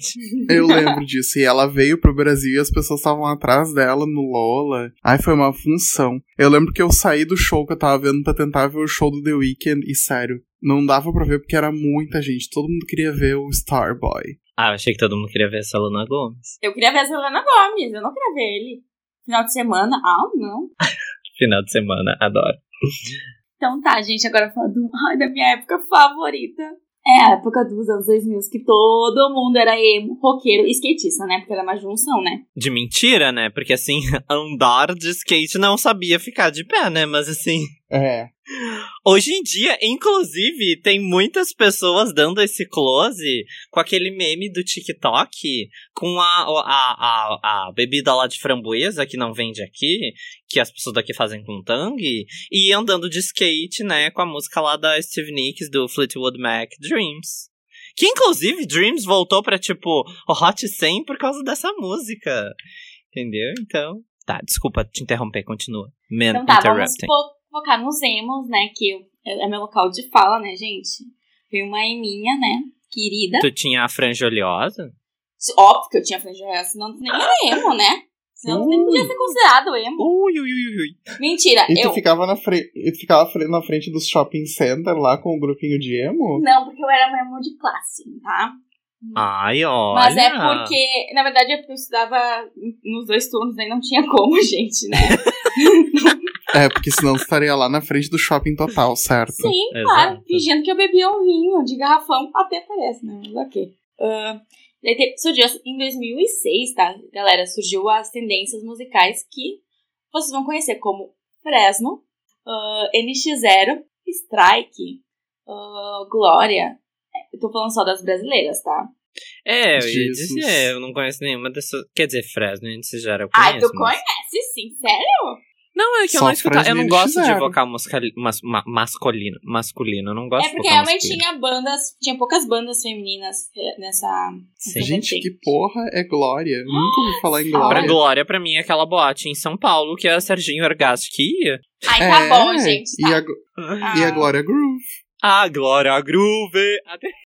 Eu lembro disso. E ela veio pro Brasil e as pessoas estavam atrás dela no Lola. Ai, foi uma função. Eu lembro que eu saí do show que eu tava vendo pra tentar ver o show do The Weeknd e, sério, não dava pra ver porque era muita gente. Todo mundo queria ver o Starboy. Ah, eu achei que todo mundo queria ver a Selena Gomes. Eu queria ver a Selena Gomes, eu não queria ver ele. Final de semana? Ah, não. *laughs* Final de semana, adoro. Então tá, gente, agora falando *laughs* ai, da minha época favorita. É a época dos anos 2000, que todo mundo era emo, roqueiro e skatista, né? Porque era uma junção, né? De mentira, né? Porque assim, *laughs* andar de skate não sabia ficar de pé, né? Mas assim. É. Hoje em dia, inclusive, tem muitas pessoas dando esse close com aquele meme do TikTok com a, a, a, a bebida lá de framboesa que não vende aqui, que as pessoas daqui fazem com tangue, e andando de skate, né, com a música lá da Steve Nicks do Fleetwood Mac, Dreams. Que inclusive Dreams voltou pra tipo o Hot 100 por causa dessa música. Entendeu? Então. Tá, desculpa te interromper, continua. Man Então tá, vamos. Fo- focar nos emos, né? Que eu- é meu local de fala, né, gente? Foi uma eminha, né? Querida. Tu tinha a franja oleosa? Óbvio que eu tinha franja, senão tu nem era emo, né? Senão tu nem podia ser considerado emo. Ui, ui, ui, ui. Mentira, E tu eu. ficava, na frente, e tu ficava fre- na frente dos shopping center lá com o grupinho de emo? Não, porque eu era uma emo de classe, tá? Ai, olha. Mas é porque, na verdade, é porque eu estudava nos dois turnos, aí não tinha como, *laughs* gente, né? *laughs* É, porque senão estaria lá na frente do shopping total, certo? Sim, Exato. claro. Fingindo que eu bebia um vinho de garrafão. Até parece, né? Mas ok. Daí te- surgiu em 2006, tá? Galera, surgiu as tendências musicais que vocês vão conhecer como Fresno, ah, NX0, Strike, ah, Glória. É, Eu tô falando só das brasileiras, tá? É, eu ia dizer, eu não conheço nenhuma dessas. Quer dizer, Fresno, você já era Ai, tu conheço, mas- conhece sim, sério? Não, é que eu não escuto. Eu não e gosto de vocal mas- ma- masculino. Masculino, eu não gosto É porque realmente masculino. tinha bandas, tinha poucas bandas femininas eh, nessa. Sim. Gente, que porra é Glória? Nunca ouvi falar em Pra Pra Glória. Glória, pra mim, é aquela boate em São Paulo que a Serginho Orgasti que ia. Ai, tá É, bom, gente. E Tá. a, e a Ah. Glória Groove. Ah, Glória Groove!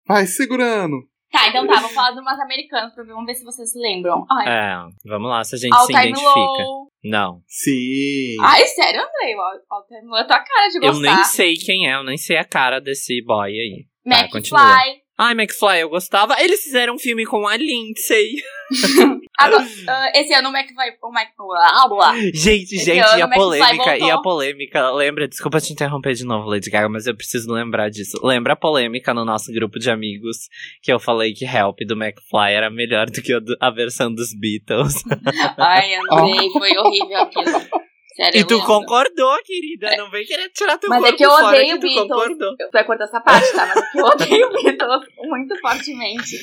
Vai segurando. Tá, então tá, vou falar de umas americanas pra ver, vamos ver se vocês se lembram. Ai, É, vamos lá, se a gente All se Time identifica. Low. Não. Sim. Ai, sério, Andrei? All, All Time Low é tua cara de Eu gostar. nem sei quem é, eu nem sei a cara desse boy aí. Tá, McFly. continua. Ai, McFly, eu gostava. Eles fizeram um filme com a Lindsay. *laughs* Agora, ah, esse ano o McFly. O McFly. Ah, blá. Gente, Esse gente, e a polêmica, e a polêmica, lembra, desculpa te interromper de novo, Lady Gaga, mas eu preciso lembrar disso. Lembra a polêmica no nosso grupo de amigos que eu falei que Help do McFly era melhor do que a, do- a versão dos Beatles? *laughs* Ai, Andrei, *laughs* foi horrível aquilo. Sério, e tu lembro. concordou, querida, não vem querer tirar teu Mas é que eu odeio que tu Beatles. concordou. Tu vai cortar essa parte, tá? Mas é que eu odeio *laughs* Beatles muito fortemente.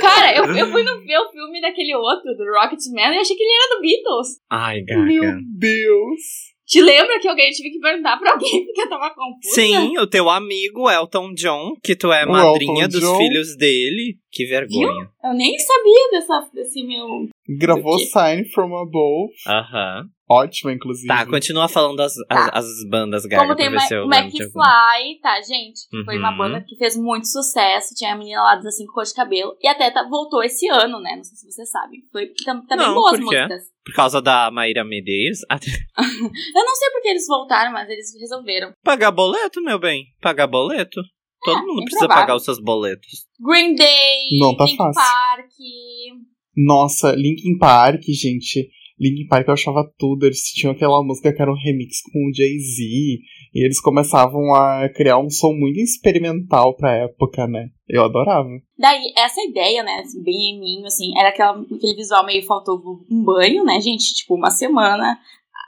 Cara, eu, eu fui no, ver o filme daquele outro, do Rocketman, e achei que ele era do Beatles. Ai, Gaga. Meu Deus. Te lembra que alguém tive que perguntar pra alguém *laughs* porque eu tava confusa? Sim, o teu amigo Elton John, que tu é O madrinha Elton dos John. filhos dele. Que vergonha. Eu nem sabia dessa, desse meu. Gravou O? Sign from Above. Aham. Ótima, inclusive. Tá, continua falando as, as, as bandas Gaga Como tem Ma- o. McFly, tá, gente? que Foi uma Uhum. banda que fez muito sucesso. Tinha a menina lá das cinco cores de cabelo. E até tá- voltou esse ano, né? Não sei se vocês sabem. Foi tam- também Não, boas por quê? músicas. Por causa da Maíra Medeiros. *laughs* Eu não sei porque eles voltaram, mas eles resolveram. Pagar boleto, meu bem. Pagar boleto. Todo mundo bem precisa provável. pagar os seus boletos. Green Day, Não tá Linkin fácil. Park. Nossa, Linkin Park, gente. Linkin Park eu achava tudo. Eles tinham aquela música que era um remix com o Jay-Z. E eles começavam a criar um som muito experimental pra época, né? Eu adorava. Daí, essa ideia, né, assim, bem eminho, assim, era aquela, aquele visual meio faltou um banho, né, gente? Tipo, uma semana.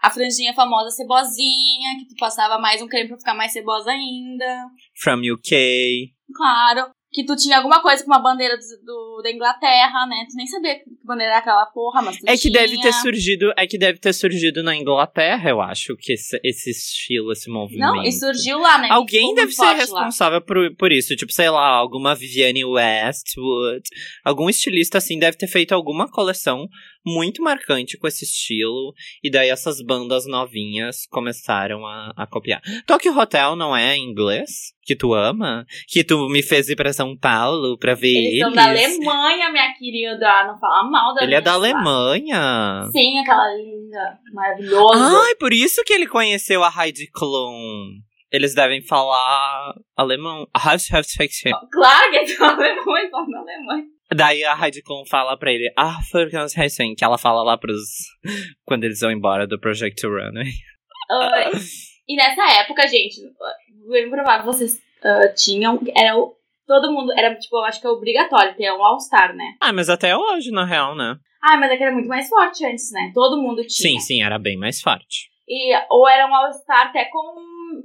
A franjinha famosa cebosinha, que tu passava mais um creme pra ficar mais cebosa ainda. From UK. Claro. Que tu tinha alguma coisa com uma bandeira do, do- da Inglaterra, né? Tu nem sabia que bandeira era aquela porra, mas tu É que tinha. deve ter surgido. É que deve ter surgido na Inglaterra, eu acho, que esse, esse estilo, esse movimento. Não, e surgiu lá, né? Alguém deve ser lá. responsável por, por isso. Tipo, sei lá, alguma Vivienne Westwood. Algum estilista assim deve ter feito alguma coleção muito marcante com esse estilo. E daí essas bandas novinhas começaram a, a copiar. Tokyo Hotel não é em inglês? Que tu ama? Que tu me fez ir pra São Paulo pra ver Eles eles? são da Alemanha, minha querida. Não fala mal da Ele é da Alemanha. Alemanha. Sim, aquela linda, maravilhosa. Ai, por isso que ele conheceu a Heidi Klum. Eles devem falar alemão. Claro que eles são alemães, da Alemanha. Daí a Klum fala pra ele, ah, foi recém, que ela fala lá pros. *laughs* quando eles vão embora do Project Runway. Ah, e nessa época, gente, bem provável vocês ah, tinham. Era o. Todo mundo. Era, tipo, eu acho que é obrigatório ter um All-Star, né? Ah, mas até hoje, na real, né? Ah, mas é que era muito mais forte antes, né? Todo mundo tinha. Sim, sim, era bem mais forte. E, ou era um All-Star até com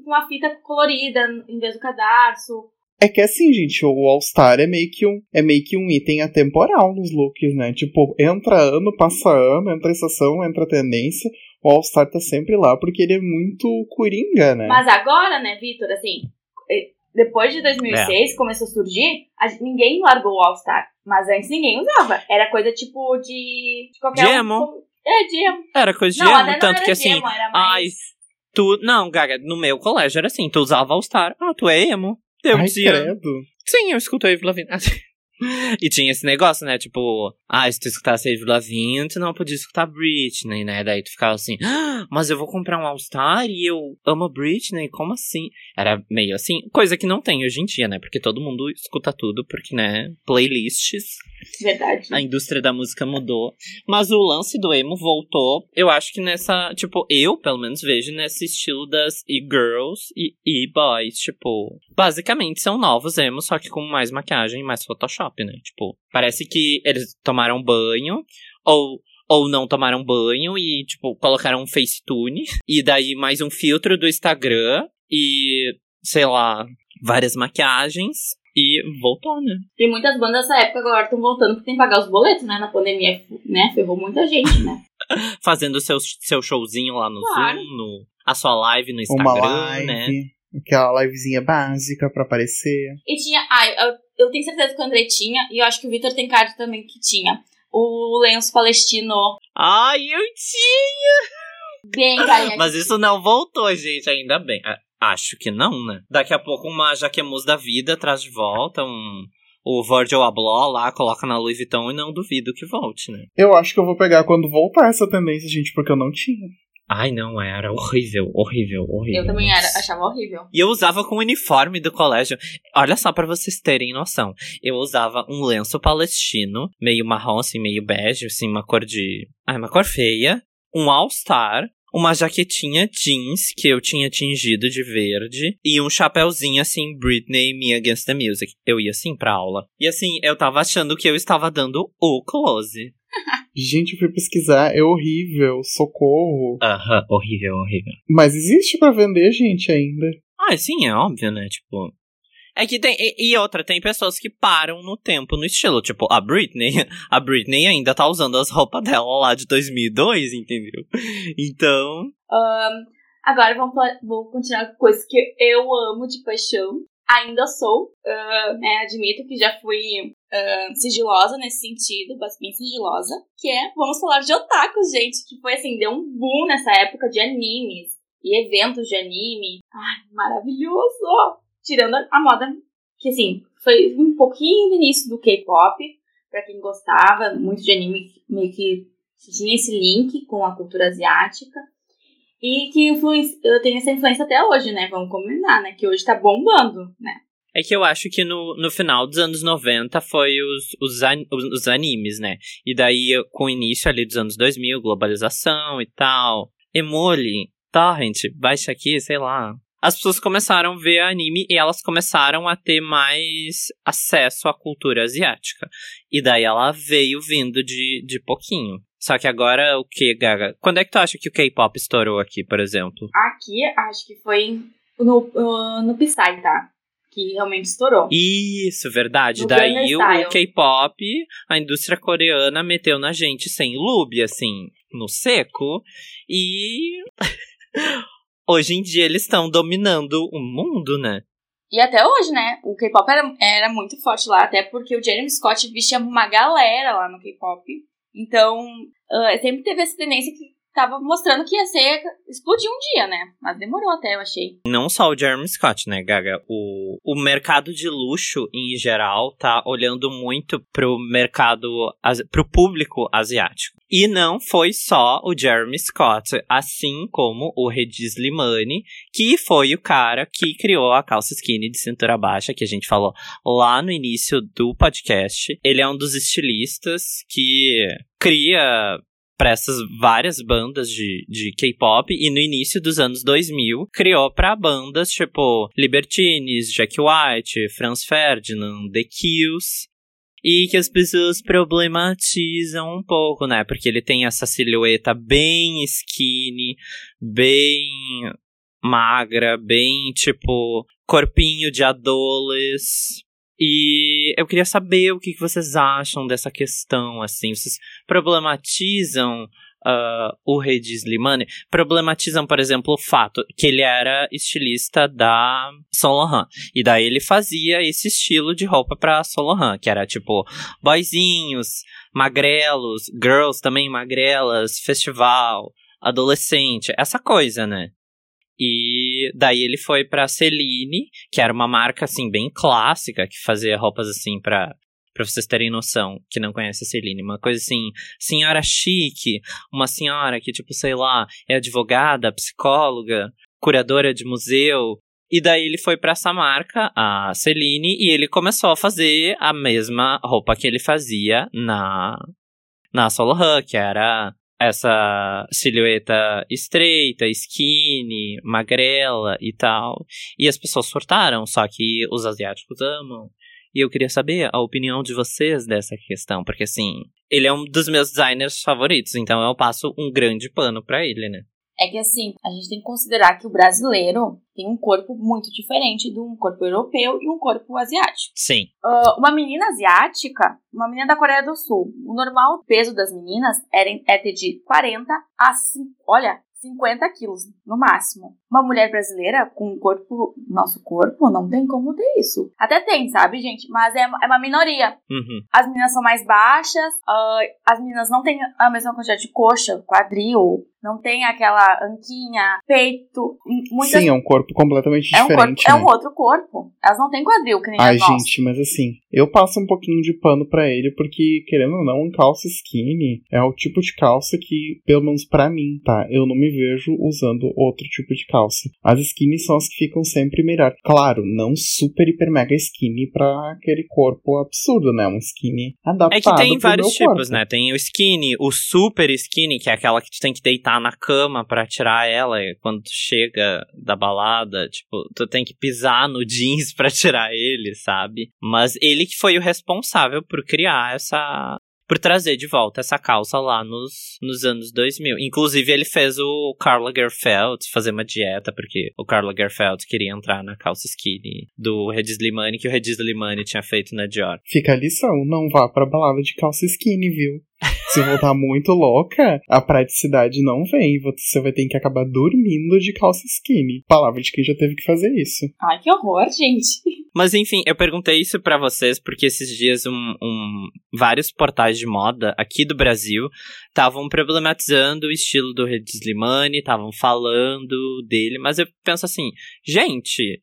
uma fita colorida em vez do cadarço. É que assim, gente, o All-Star é meio que um é meio que um item atemporal nos looks, né? Tipo, entra ano, passa ano, entra estação, entra tendência. O All-Star tá sempre lá porque ele é muito coringa, né? Mas agora, né, Vitor, assim, eh, depois de 2006 começou a surgir, a ninguém largou o All-Star. Mas antes ninguém usava. Era coisa tipo de. de qualquer De um- emo. É, de emo. Era coisa de Não, emo, não tanto era que assim. emo, era ai, mais... Tu. Não, Gaga, no meu colégio era assim, tu usava All-Star. Ah, tu é emo. Eu Ai, dizia. credo. Sim, eu escuto a Avril Lavigne. *laughs* E tinha esse negócio, né? Tipo, ah, se tu escutasse a Avril Lavigne, tu não podia escutar Britney, né? Daí tu ficava assim, ah, mas eu vou comprar um All-Star e eu amo Britney, como assim? Era meio assim, coisa que não tem hoje em dia, né? Porque todo mundo escuta tudo, porque, né, playlists. Verdade. A indústria da música mudou. Mas o lance do emo voltou. Eu acho que nessa. Tipo, eu, pelo menos, vejo nesse estilo das e-girls e e-boys. Tipo, basicamente são novos emos, só que com mais maquiagem e mais Photoshop, né? Tipo, parece que eles tomaram banho. Ou ou não tomaram banho e, tipo, colocaram um Facetune. E daí mais um filtro do Instagram. E, sei lá, várias maquiagens. E voltou, né? Tem muitas bandas dessa época agora estão voltando porque tem que pagar os boletos, né? Na pandemia, né? Ferrou muita gente, né? *laughs* Fazendo seu, seu showzinho lá no Claro. Zoom, no, a sua live no Uma Instagram, live, né? aquela livezinha básica pra aparecer. E tinha. Ah, eu, eu tenho certeza que o André tinha, e eu acho que o Vitor tem cara também que tinha. O lenço palestino. Ai, eu tinha! Bem carinha. Mas isso não voltou, gente, ainda bem. Acho que não, né? Daqui a pouco uma jaquemus da vida traz de volta um... O Virgil Abloh lá, coloca na Louis Vuitton e não duvido que volte, né? Eu acho que eu vou pegar quando voltar essa tendência, gente, porque eu não tinha. Ai, não, era horrível, horrível, horrível. Eu também era, achava horrível. E eu usava com o uniforme do colégio. Olha só pra vocês terem noção. Eu usava um lenço palestino, meio marrom, assim, meio bege, assim, uma cor de. Ah, uma cor feia. Um All-Star. Uma jaquetinha jeans que eu tinha tingido de verde. E um chapéuzinho assim, Britney Me Against the Music. Eu ia assim pra aula. E assim, eu tava achando que eu estava dando o close. *laughs* Gente, eu fui pesquisar, é horrível, socorro. Aham, horrível, horrível. Mas existe pra vender, gente, ainda. Ah, sim, é óbvio, né? Tipo. É que tem. E, e outra, tem pessoas que param no tempo, no estilo. Tipo, a Britney. *laughs* A Britney ainda tá usando as roupas dela lá de 2002, entendeu? Então. Ahn, agora vamos, vou continuar com coisas que eu amo de paixão. Ainda sou, ahn, né? Admito que já fui ahn, sigilosa nesse sentido, bem sigilosa. Que é, vamos falar de otakus, gente. Que foi assim, deu um boom nessa época de animes e eventos de anime. Ai, maravilhoso! Tirando a, moda, que assim, foi um pouquinho do início do K-pop, pra quem gostava muito de anime, meio que tinha esse link com a cultura asiática. E que tenho essa influência até hoje, né? Vamos combinar, né? Que hoje tá bombando, né? É que eu acho que no, no final dos anos 90 foi os, os, an- os, os animes, né? E daí, com o início ali dos anos 2000, globalização e tal. Emule, torrent, baixa aqui, sei lá. As pessoas começaram a ver anime e elas começaram a ter mais acesso à cultura asiática. E daí ela veio vindo de, de pouquinho. Só que agora o que, Gaga? Quando é que tu acha que o K-pop estourou aqui, por exemplo? Aqui, acho que foi no, no, no Psy, tá? Que realmente estourou. Isso, verdade. No Daí o. K-pop, a indústria coreana meteu na gente sem lube, assim, no seco. E *laughs* hoje em dia eles estão dominando o mundo, né? E até hoje, né? O K-pop era, era muito forte lá, até porque o Jeremy Scott vestia uma galera lá no K-pop. Então, ah, sempre teve essa tendência que tava mostrando que ia ser explodir um dia, né? Mas demorou até, eu achei. Não só o Jeremy Scott, né, Gaga? O, o mercado de luxo, em geral, tá olhando muito pro mercado, pro público asiático. E não foi só o Jeremy Scott, assim como o Regis Limani, que foi o cara que criou a calça skinny de cintura baixa, que a gente falou lá no início do podcast. Ele é um dos estilistas que cria para essas várias bandas de, de K-pop e no início dos anos 2000 criou para bandas tipo Libertines, Jack White, Franz Ferdinand, The Kills e que as pessoas problematizam um pouco, né? Porque ele tem essa silhueta bem skinny, bem magra, bem tipo corpinho de adoles. E eu queria saber o que vocês acham dessa questão, assim. Vocês problematizam ah, o Regis Limani? Problematizam, por exemplo, o fato que ele era estilista da Saint Laurent. E daí ele fazia esse estilo de roupa pra Saint Laurent, que era tipo boyzinhos, magrelos, girls também magrelas, festival, adolescente, essa coisa, né? E daí ele foi pra Celine, que era uma marca assim bem clássica, que fazia roupas assim pra para vocês terem noção, que não conhece a Celine, uma coisa assim, senhora chique, uma senhora que tipo, sei lá, é advogada, psicóloga, curadora de museu, E daí ele foi para essa marca, a Celine, e ele começou a fazer a mesma roupa que ele fazia na na Solo Hun, que era essa silhueta estreita, skinny, magrela e tal. E as pessoas surtaram, só que os asiáticos amam. E eu queria saber a opinião de vocês dessa questão, porque assim, ele é um dos meus designers favoritos, então eu passo um grande pano para ele, né? É que assim, a gente tem que considerar que o brasileiro tem um corpo muito diferente de um corpo europeu e um corpo asiático. Sim. Uh, uma menina asiática, uma menina da Coreia do Sul, o normal peso das meninas era, é ter de 40 a 5, olha, 50 quilos, no máximo. Uma mulher brasileira com um corpo, nosso corpo, não tem como ter isso. Até tem, sabe, gente? Mas é, é uma minoria. Uhum. As meninas são mais baixas, uh, as meninas não têm a mesma quantidade de coxa, quadril, não tem aquela anquinha, peito. Muitas... Sim, é um corpo completamente é um diferente. corpo, É né? um outro corpo. Elas não têm quadril, que nem Ai, gente, mas assim, eu passo um pouquinho de pano pra ele, porque, querendo ou não, um calça skinny é o tipo de calça que, pelo menos pra mim, tá? Eu não me vejo usando outro tipo de calça. As skinny são as que ficam sempre melhor. Claro, não super, hiper, mega skinny pra aquele corpo absurdo, né? Um skinny adaptado É que tem vários tipos, corpo. né? Tem o skinny, o super skinny, que é aquela que tu tem que deitar na cama pra tirar ela e quando tu chega da balada, tipo, tu tem que pisar no *laughs* jeans pra tirar ele, sabe? Mas ele que foi o responsável por criar essa por trazer de volta essa calça lá nos, nos anos 2000. Inclusive, ele fez o Karl Lagerfeld fazer uma dieta, porque o Karl Lagerfeld queria entrar na calça skinny do Regis Slimane, que o Regis Slimane tinha feito na Dior. Fica a lição, não vá pra balada de calça skinny, viu? *laughs* Se voltar muito louca, a praticidade não vem. Você vai ter que acabar dormindo de calça skinny. Palavra de quem já teve que fazer isso. Ai, que horror, gente. *laughs* Mas enfim, eu perguntei isso pra vocês porque esses dias um, um- vários portais de moda aqui do Brasil estavam problematizando o estilo do Regis Slimane, estavam falando dele, mas eu penso assim, gente,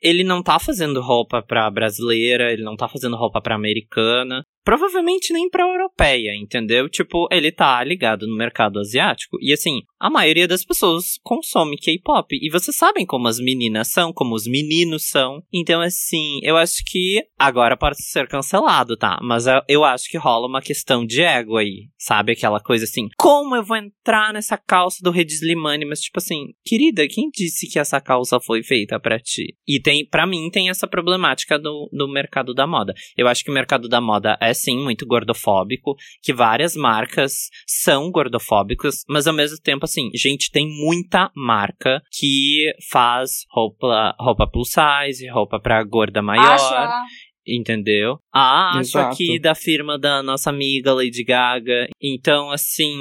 ele não tá fazendo roupa pra brasileira, ele não tá fazendo roupa pra americana, provavelmente nem pra europeia, entendeu? Tipo, ele tá ligado no mercado asiático. E assim, a maioria das pessoas consome K-pop. E vocês sabem como as meninas são, como os meninos são. Então, assim, eu acho que agora pode ser cancelado, tá? Mas eu, acho que rola uma questão de ego aí. Sabe? Aquela coisa assim, como eu vou entrar nessa calça do Regis Slimane? Mas, tipo assim, querida, quem disse que essa calça foi feita pra ti? E tem, para mim, tem essa problemática do, do mercado da moda. Eu acho que o mercado da moda é sim muito gordofóbico, que várias marcas são gordofóbicas, mas ao mesmo tempo, assim, gente, tem muita marca que faz roupa, roupa plus size, roupa pra gorda maior. Acho a- Entendeu? Ah, acho Exato. aqui da firma da nossa amiga Lady Gaga. Então, assim.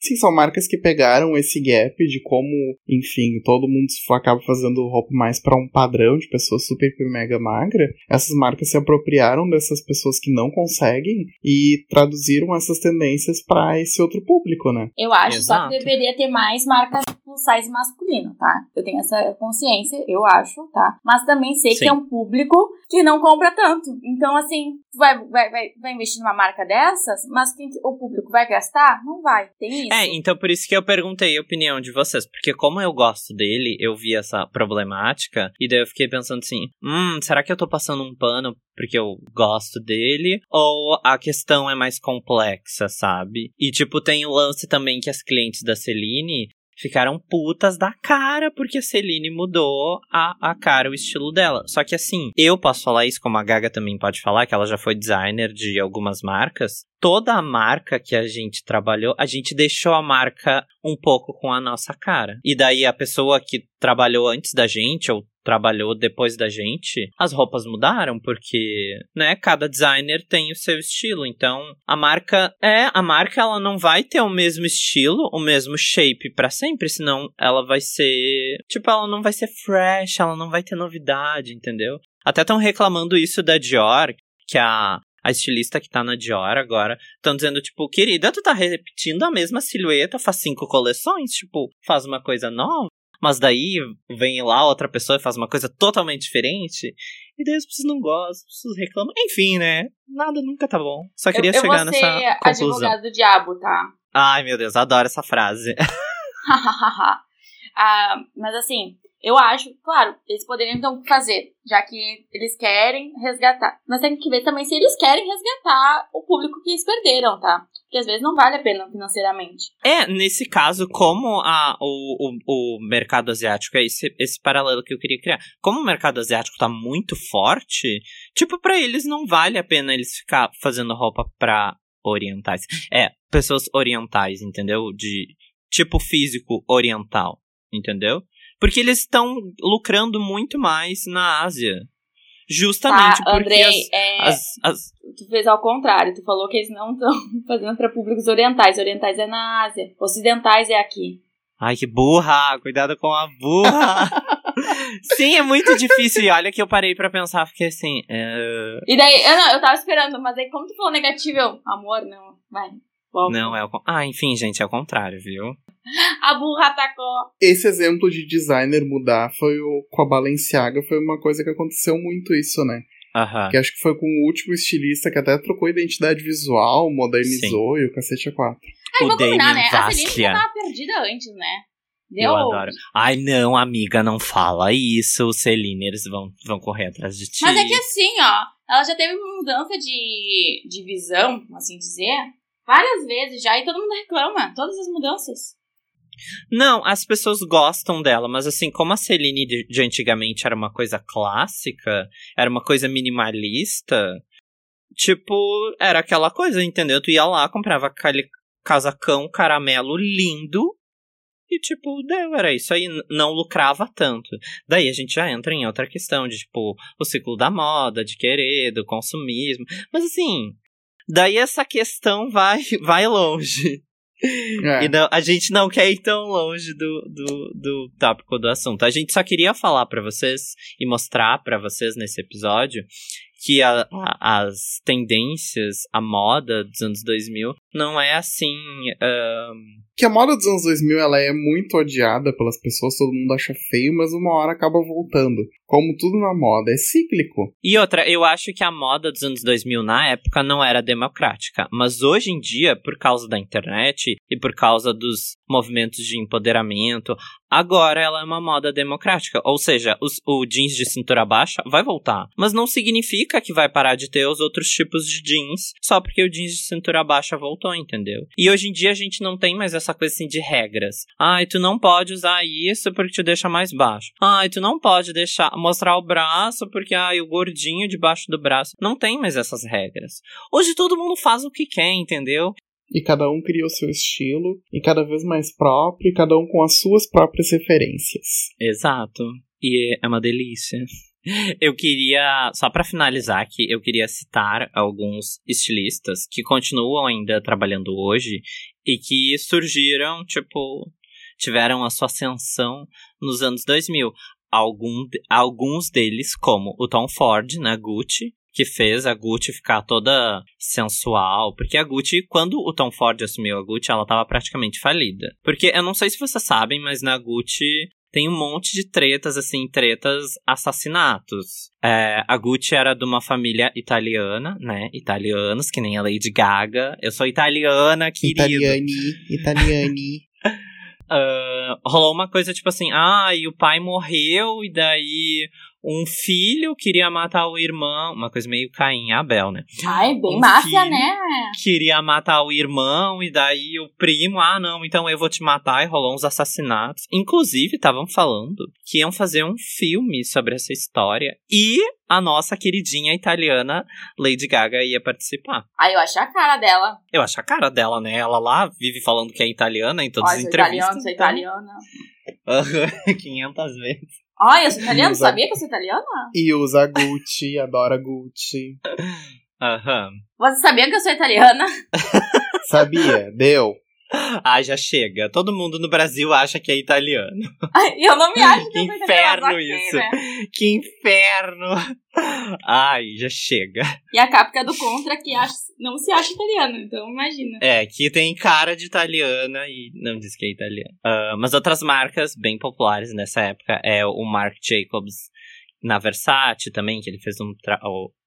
Sim, são marcas que pegaram esse gap de como, enfim, todo mundo acaba fazendo roupa mais pra um padrão de pessoas super mega magra. Essas marcas se apropriaram dessas pessoas que não conseguem e traduziram essas tendências pra esse outro público, né? Eu acho só Exato. que deveria ter mais marcas plus size masculino, tá? Eu tenho essa consciência, eu acho, tá? Mas também sei Sim. que é um público que não compra tanto. Então, assim, vai, vai, vai, vai investir numa marca dessas, mas quem, o público vai gastar? Não vai. Tem isso. É, então por isso que eu perguntei a opinião de vocês. Porque como eu gosto dele, eu vi essa problemática. E daí eu fiquei pensando assim: hum, será que eu tô passando um pano porque eu gosto dele? Ou a questão é mais complexa, sabe? E tipo, tem o lance também que as clientes da Celine ficaram putas da cara porque a Celine mudou a, a cara, o estilo dela. Só que assim, eu posso falar isso, como a Gaga também pode falar, que ela já foi designer de algumas marcas. Toda a marca que a gente trabalhou, a gente deixou a marca um pouco com a nossa cara. E daí a pessoa que trabalhou antes da gente, ou trabalhou depois da gente, as roupas mudaram porque, né, cada designer tem o seu estilo. Então, a marca é, a marca ela não vai ter o mesmo estilo, o mesmo shape pra sempre, senão ela vai ser, tipo, ela não vai ser fresh, ela não vai ter novidade, entendeu? Até estão reclamando isso da Dior, que a a estilista que tá na Dior agora, estão dizendo, tipo, querida, tu tá repetindo a mesma silhueta faz cinco coleções, tipo, faz uma coisa nova. Mas daí vem lá outra pessoa e faz uma coisa totalmente diferente. E daí as pessoas não gostam, as pessoas reclamam. Enfim, né? Nada nunca tá bom. Só queria eu, eu chegar nessa conclusão. advogado do diabo, tá? Ai, meu Deus, adoro essa frase. *laughs* *laughs* Ah, mas assim, Eu acho, claro, eles poderiam então fazer, já que eles querem resgatar. Mas tem que ver também se eles querem resgatar o público que eles perderam, tá? Porque às vezes não vale a pena financeiramente. É, nesse caso, como a, o, o, o mercado asiático, é esse, esse paralelo que eu queria criar. Como o mercado asiático tá muito forte, tipo, para eles não vale a pena eles ficar fazendo roupa pra orientais. É, pessoas orientais, entendeu? De tipo físico oriental, entendeu? Porque eles estão lucrando muito mais na Ásia. Justamente Tá, porque Andrei, as, é, as, as- tu fez ao contrário. Tu falou que eles não estão *laughs* fazendo para públicos orientais. Orientais é na Ásia. Ocidentais é aqui. Ai, que burra! Cuidado com a burra! *laughs* Sim, é muito difícil. E olha que eu parei pra pensar, porque assim. é, E daí, eu, não, eu tava esperando, mas aí como tu falou negativo, eu, amor, não, vai. Volta. Não, é o. Ah, enfim, gente, é o contrário, viu? *laughs* A burra atacou. Esse exemplo de designer mudar foi o, com a Balenciaga, foi uma coisa que aconteceu muito isso, né? Aham. Que acho que foi com o último estilista que até trocou identidade visual, modernizou e o cacete a quatro. Ai, O Damien né? A Celine Vasquia. já tava perdida antes, né? Deu. Eu adoro. Ai, não, amiga, não fala isso. Celine, eles vão, vão correr atrás de ti. Mas é que assim, ó, ela já teve uma mudança de, de visão, assim dizer, várias vezes já, e todo mundo reclama, todas as mudanças. Não, as pessoas gostam dela, mas assim, como a Celine de, de antigamente era uma coisa clássica, era uma coisa minimalista, tipo, era aquela coisa, entendeu? Tu ia lá, comprava aquele casacão caramelo lindo e, tipo, deu, era isso aí, não lucrava tanto. Daí a gente já entra em outra questão de, tipo, o ciclo da moda, de querer, do consumismo. Mas assim, daí essa questão vai, *laughs* vai longe. É. E não- a gente não quer ir tão longe do, do, do tópico do assunto. A gente só queria falar pra vocês e mostrar pra vocês nesse episódio que a- a- as tendências, a moda dos anos 2000 não é assim. ahn, Que a moda dos anos 2000 ela é muito odiada pelas pessoas, todo mundo acha feio, mas uma hora acaba voltando. Como tudo na moda, é cíclico. E outra, eu acho que a moda dos anos 2000 na época não era democrática, mas hoje em dia, por causa da internet e por causa dos movimentos de empoderamento, agora ela é uma moda democrática. Ou seja, os- o jeans de cintura baixa vai voltar, mas não significa que vai parar de ter os outros tipos de jeans só porque o jeans de cintura baixa voltou, entendeu? E hoje em dia a gente não tem mais essa coisa assim de regras. Ai, tu não pode usar isso porque te deixa mais baixo. Ai, tu não pode deixar mostrar o braço porque ai, o gordinho debaixo do braço. Não tem mais essas regras. Hoje todo mundo faz o que quer, entendeu? E cada um cria o seu estilo, e cada vez mais próprio, e cada um com as suas próprias referências. Exato. E é uma delícia. Eu queria, só pra finalizar aqui, eu queria citar alguns estilistas que continuam ainda trabalhando hoje e que surgiram, tipo, tiveram a sua ascensão nos anos 2000. Algum, alguns deles, como o Tom Ford na Gucci, que fez a Gucci ficar toda sensual. Porque a Gucci, quando o Tom Ford assumiu a Gucci, ela tava praticamente falida. Porque eu não sei se vocês sabem, mas na Gucci tem um monte de tretas, assim, tretas assassinatos. É, a Gucci era de uma família italiana, né? Italianos, que nem a Lady Gaga. Eu sou italiana, querido. Italiani, italiani. *laughs* Ah, rolou uma coisa tipo assim, ah, e o pai morreu, e daí um filho queria matar o irmão. Uma coisa meio Caim e Abel, né? Ai, bem Um máfia, né? Queria matar o irmão, e daí o primo, ah, não, então eu vou te matar, e rolou uns assassinatos. Inclusive, estavam falando que iam fazer um filme sobre essa história, e a nossa queridinha italiana Lady Gaga ia participar. Ai, eu acho a cara dela. Eu acho a cara dela, né? Ela lá vive falando que é italiana em todas Ai, as entrevistas. italiana, sou então- italiana. Aham, *laughs* 500 vezes. Ai, eu sou italiana? Exato. Sabia que eu sou italiana? E usa Gucci, adora Gucci. Aham. Você sabia que eu sou italiana? *laughs* Sabia? Deu. Ah, já chega. Todo mundo no Brasil acha que é italiano. Ai, eu não me acho que Que inferno ok, isso. né? Que inferno! Ai, já chega. E a Capca do Contra que acha, não se acha italiana, então imagina. É, que tem cara de italiana e não diz que é italiana. Ah, mas outras marcas bem populares nessa época é o Marc Jacobs na Versace também, que ele fez um tra-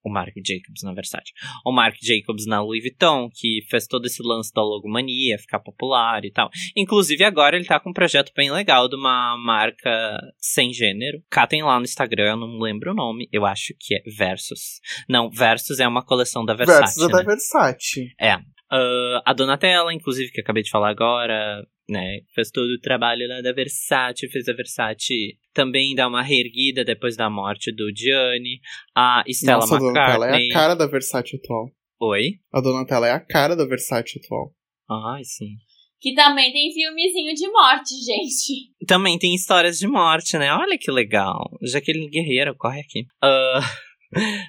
o, Marc Jacobs na Versace. O Marc Jacobs na Louis Vuitton, que fez todo esse lance da logomania, ficar popular e tal. Inclusive, agora ele tá com um projeto bem legal de uma marca sem gênero. Catem lá no Instagram, eu não lembro o nome, eu acho que é Versus. Não, Versus é uma coleção da Versace. Versus é da né? Versace. É. Ah, a Donatella, inclusive, que eu acabei de falar agora, né? Fez todo o trabalho lá da Versace, fez a Versace também dar uma reerguida depois da morte do Gianni. A Stella Nossa, a Donatella é McCartney. a cara da Versace atual. Oi? A Donatella é a cara da Versace atual. Ai, sim. Que também tem filmezinho de morte, *laughs* gente. Também tem histórias de morte, né? Olha que legal. Jaqueline Guerreiro, corre aqui. Ah,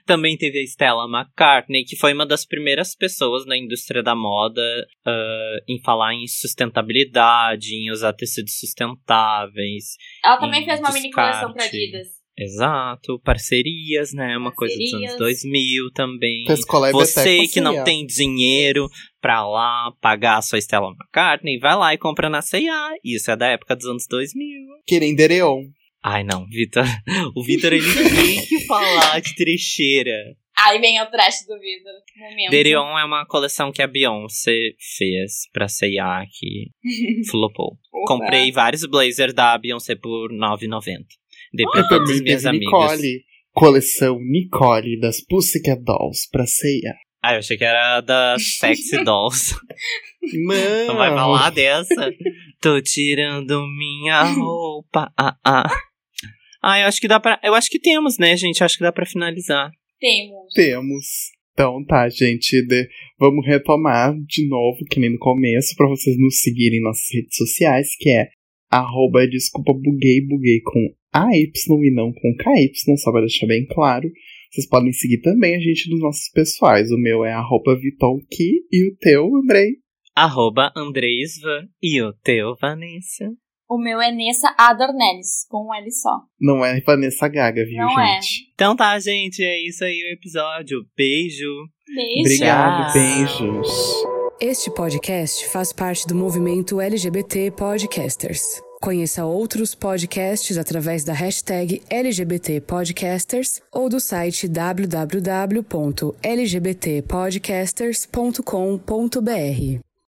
também teve a Stella McCartney, que foi uma das primeiras pessoas na indústria da moda ah, em falar em sustentabilidade, em usar tecidos sustentáveis. Ela também fez uma mini coleção pra descarte. Adidas. Exato, parcerias, né? Uma coisa dos anos Parcerias. 2000 também. Você que não tem dinheiro pra lá pagar a sua Stella McCartney, vai lá e compra na C&A. Isso é da época dos anos 2000. Querendereon. Ai, não, Vitor. *laughs* O Vitor, ele tem que falar de trecheira. Aí vem o trash do Vitor. Momento. Dereon é uma coleção que a Beyoncé fez pra C&A que *laughs* flopou. Opa. Comprei vários blazers da Beyoncé por R$ 9,90. Dei pra Eu todas as também minhas amigas. Nicole. Coleção Nicole das Pussycat Dolls pra ceia. Ah, eu achei que era da Sexy *laughs* Dolls. Não. Não vai falar dessa? Tô tirando minha roupa. Ah, ah. Ah, eu acho que dá pra. Eu acho que temos, né, gente? Acho que dá pra finalizar. Temos. Temos. Então tá, gente. de- Vamos retomar de novo, que nem no começo, pra vocês nos seguirem em nossas redes sociais, que é arroba desculpa buguei, buguei com AY e não com KY, só pra deixar bem claro. Vocês podem seguir também a gente nos nossos pessoais. O meu é arroba vitonki e o teu, Andrei. Arroba Andreisva e o teu, Vanessa. O meu é Nessa Adornelis, com um L só. Não é Vanessa Gaga, viu, Não é. gente? Então tá, gente. É isso aí o episódio. Beijo. Beijo. Obrigado, beijos. Este podcast faz parte do movimento LGBT Podcasters. Conheça outros podcasts através da hashtag LGBT Podcasters ou do site www.lgbtpodcasters.com.br.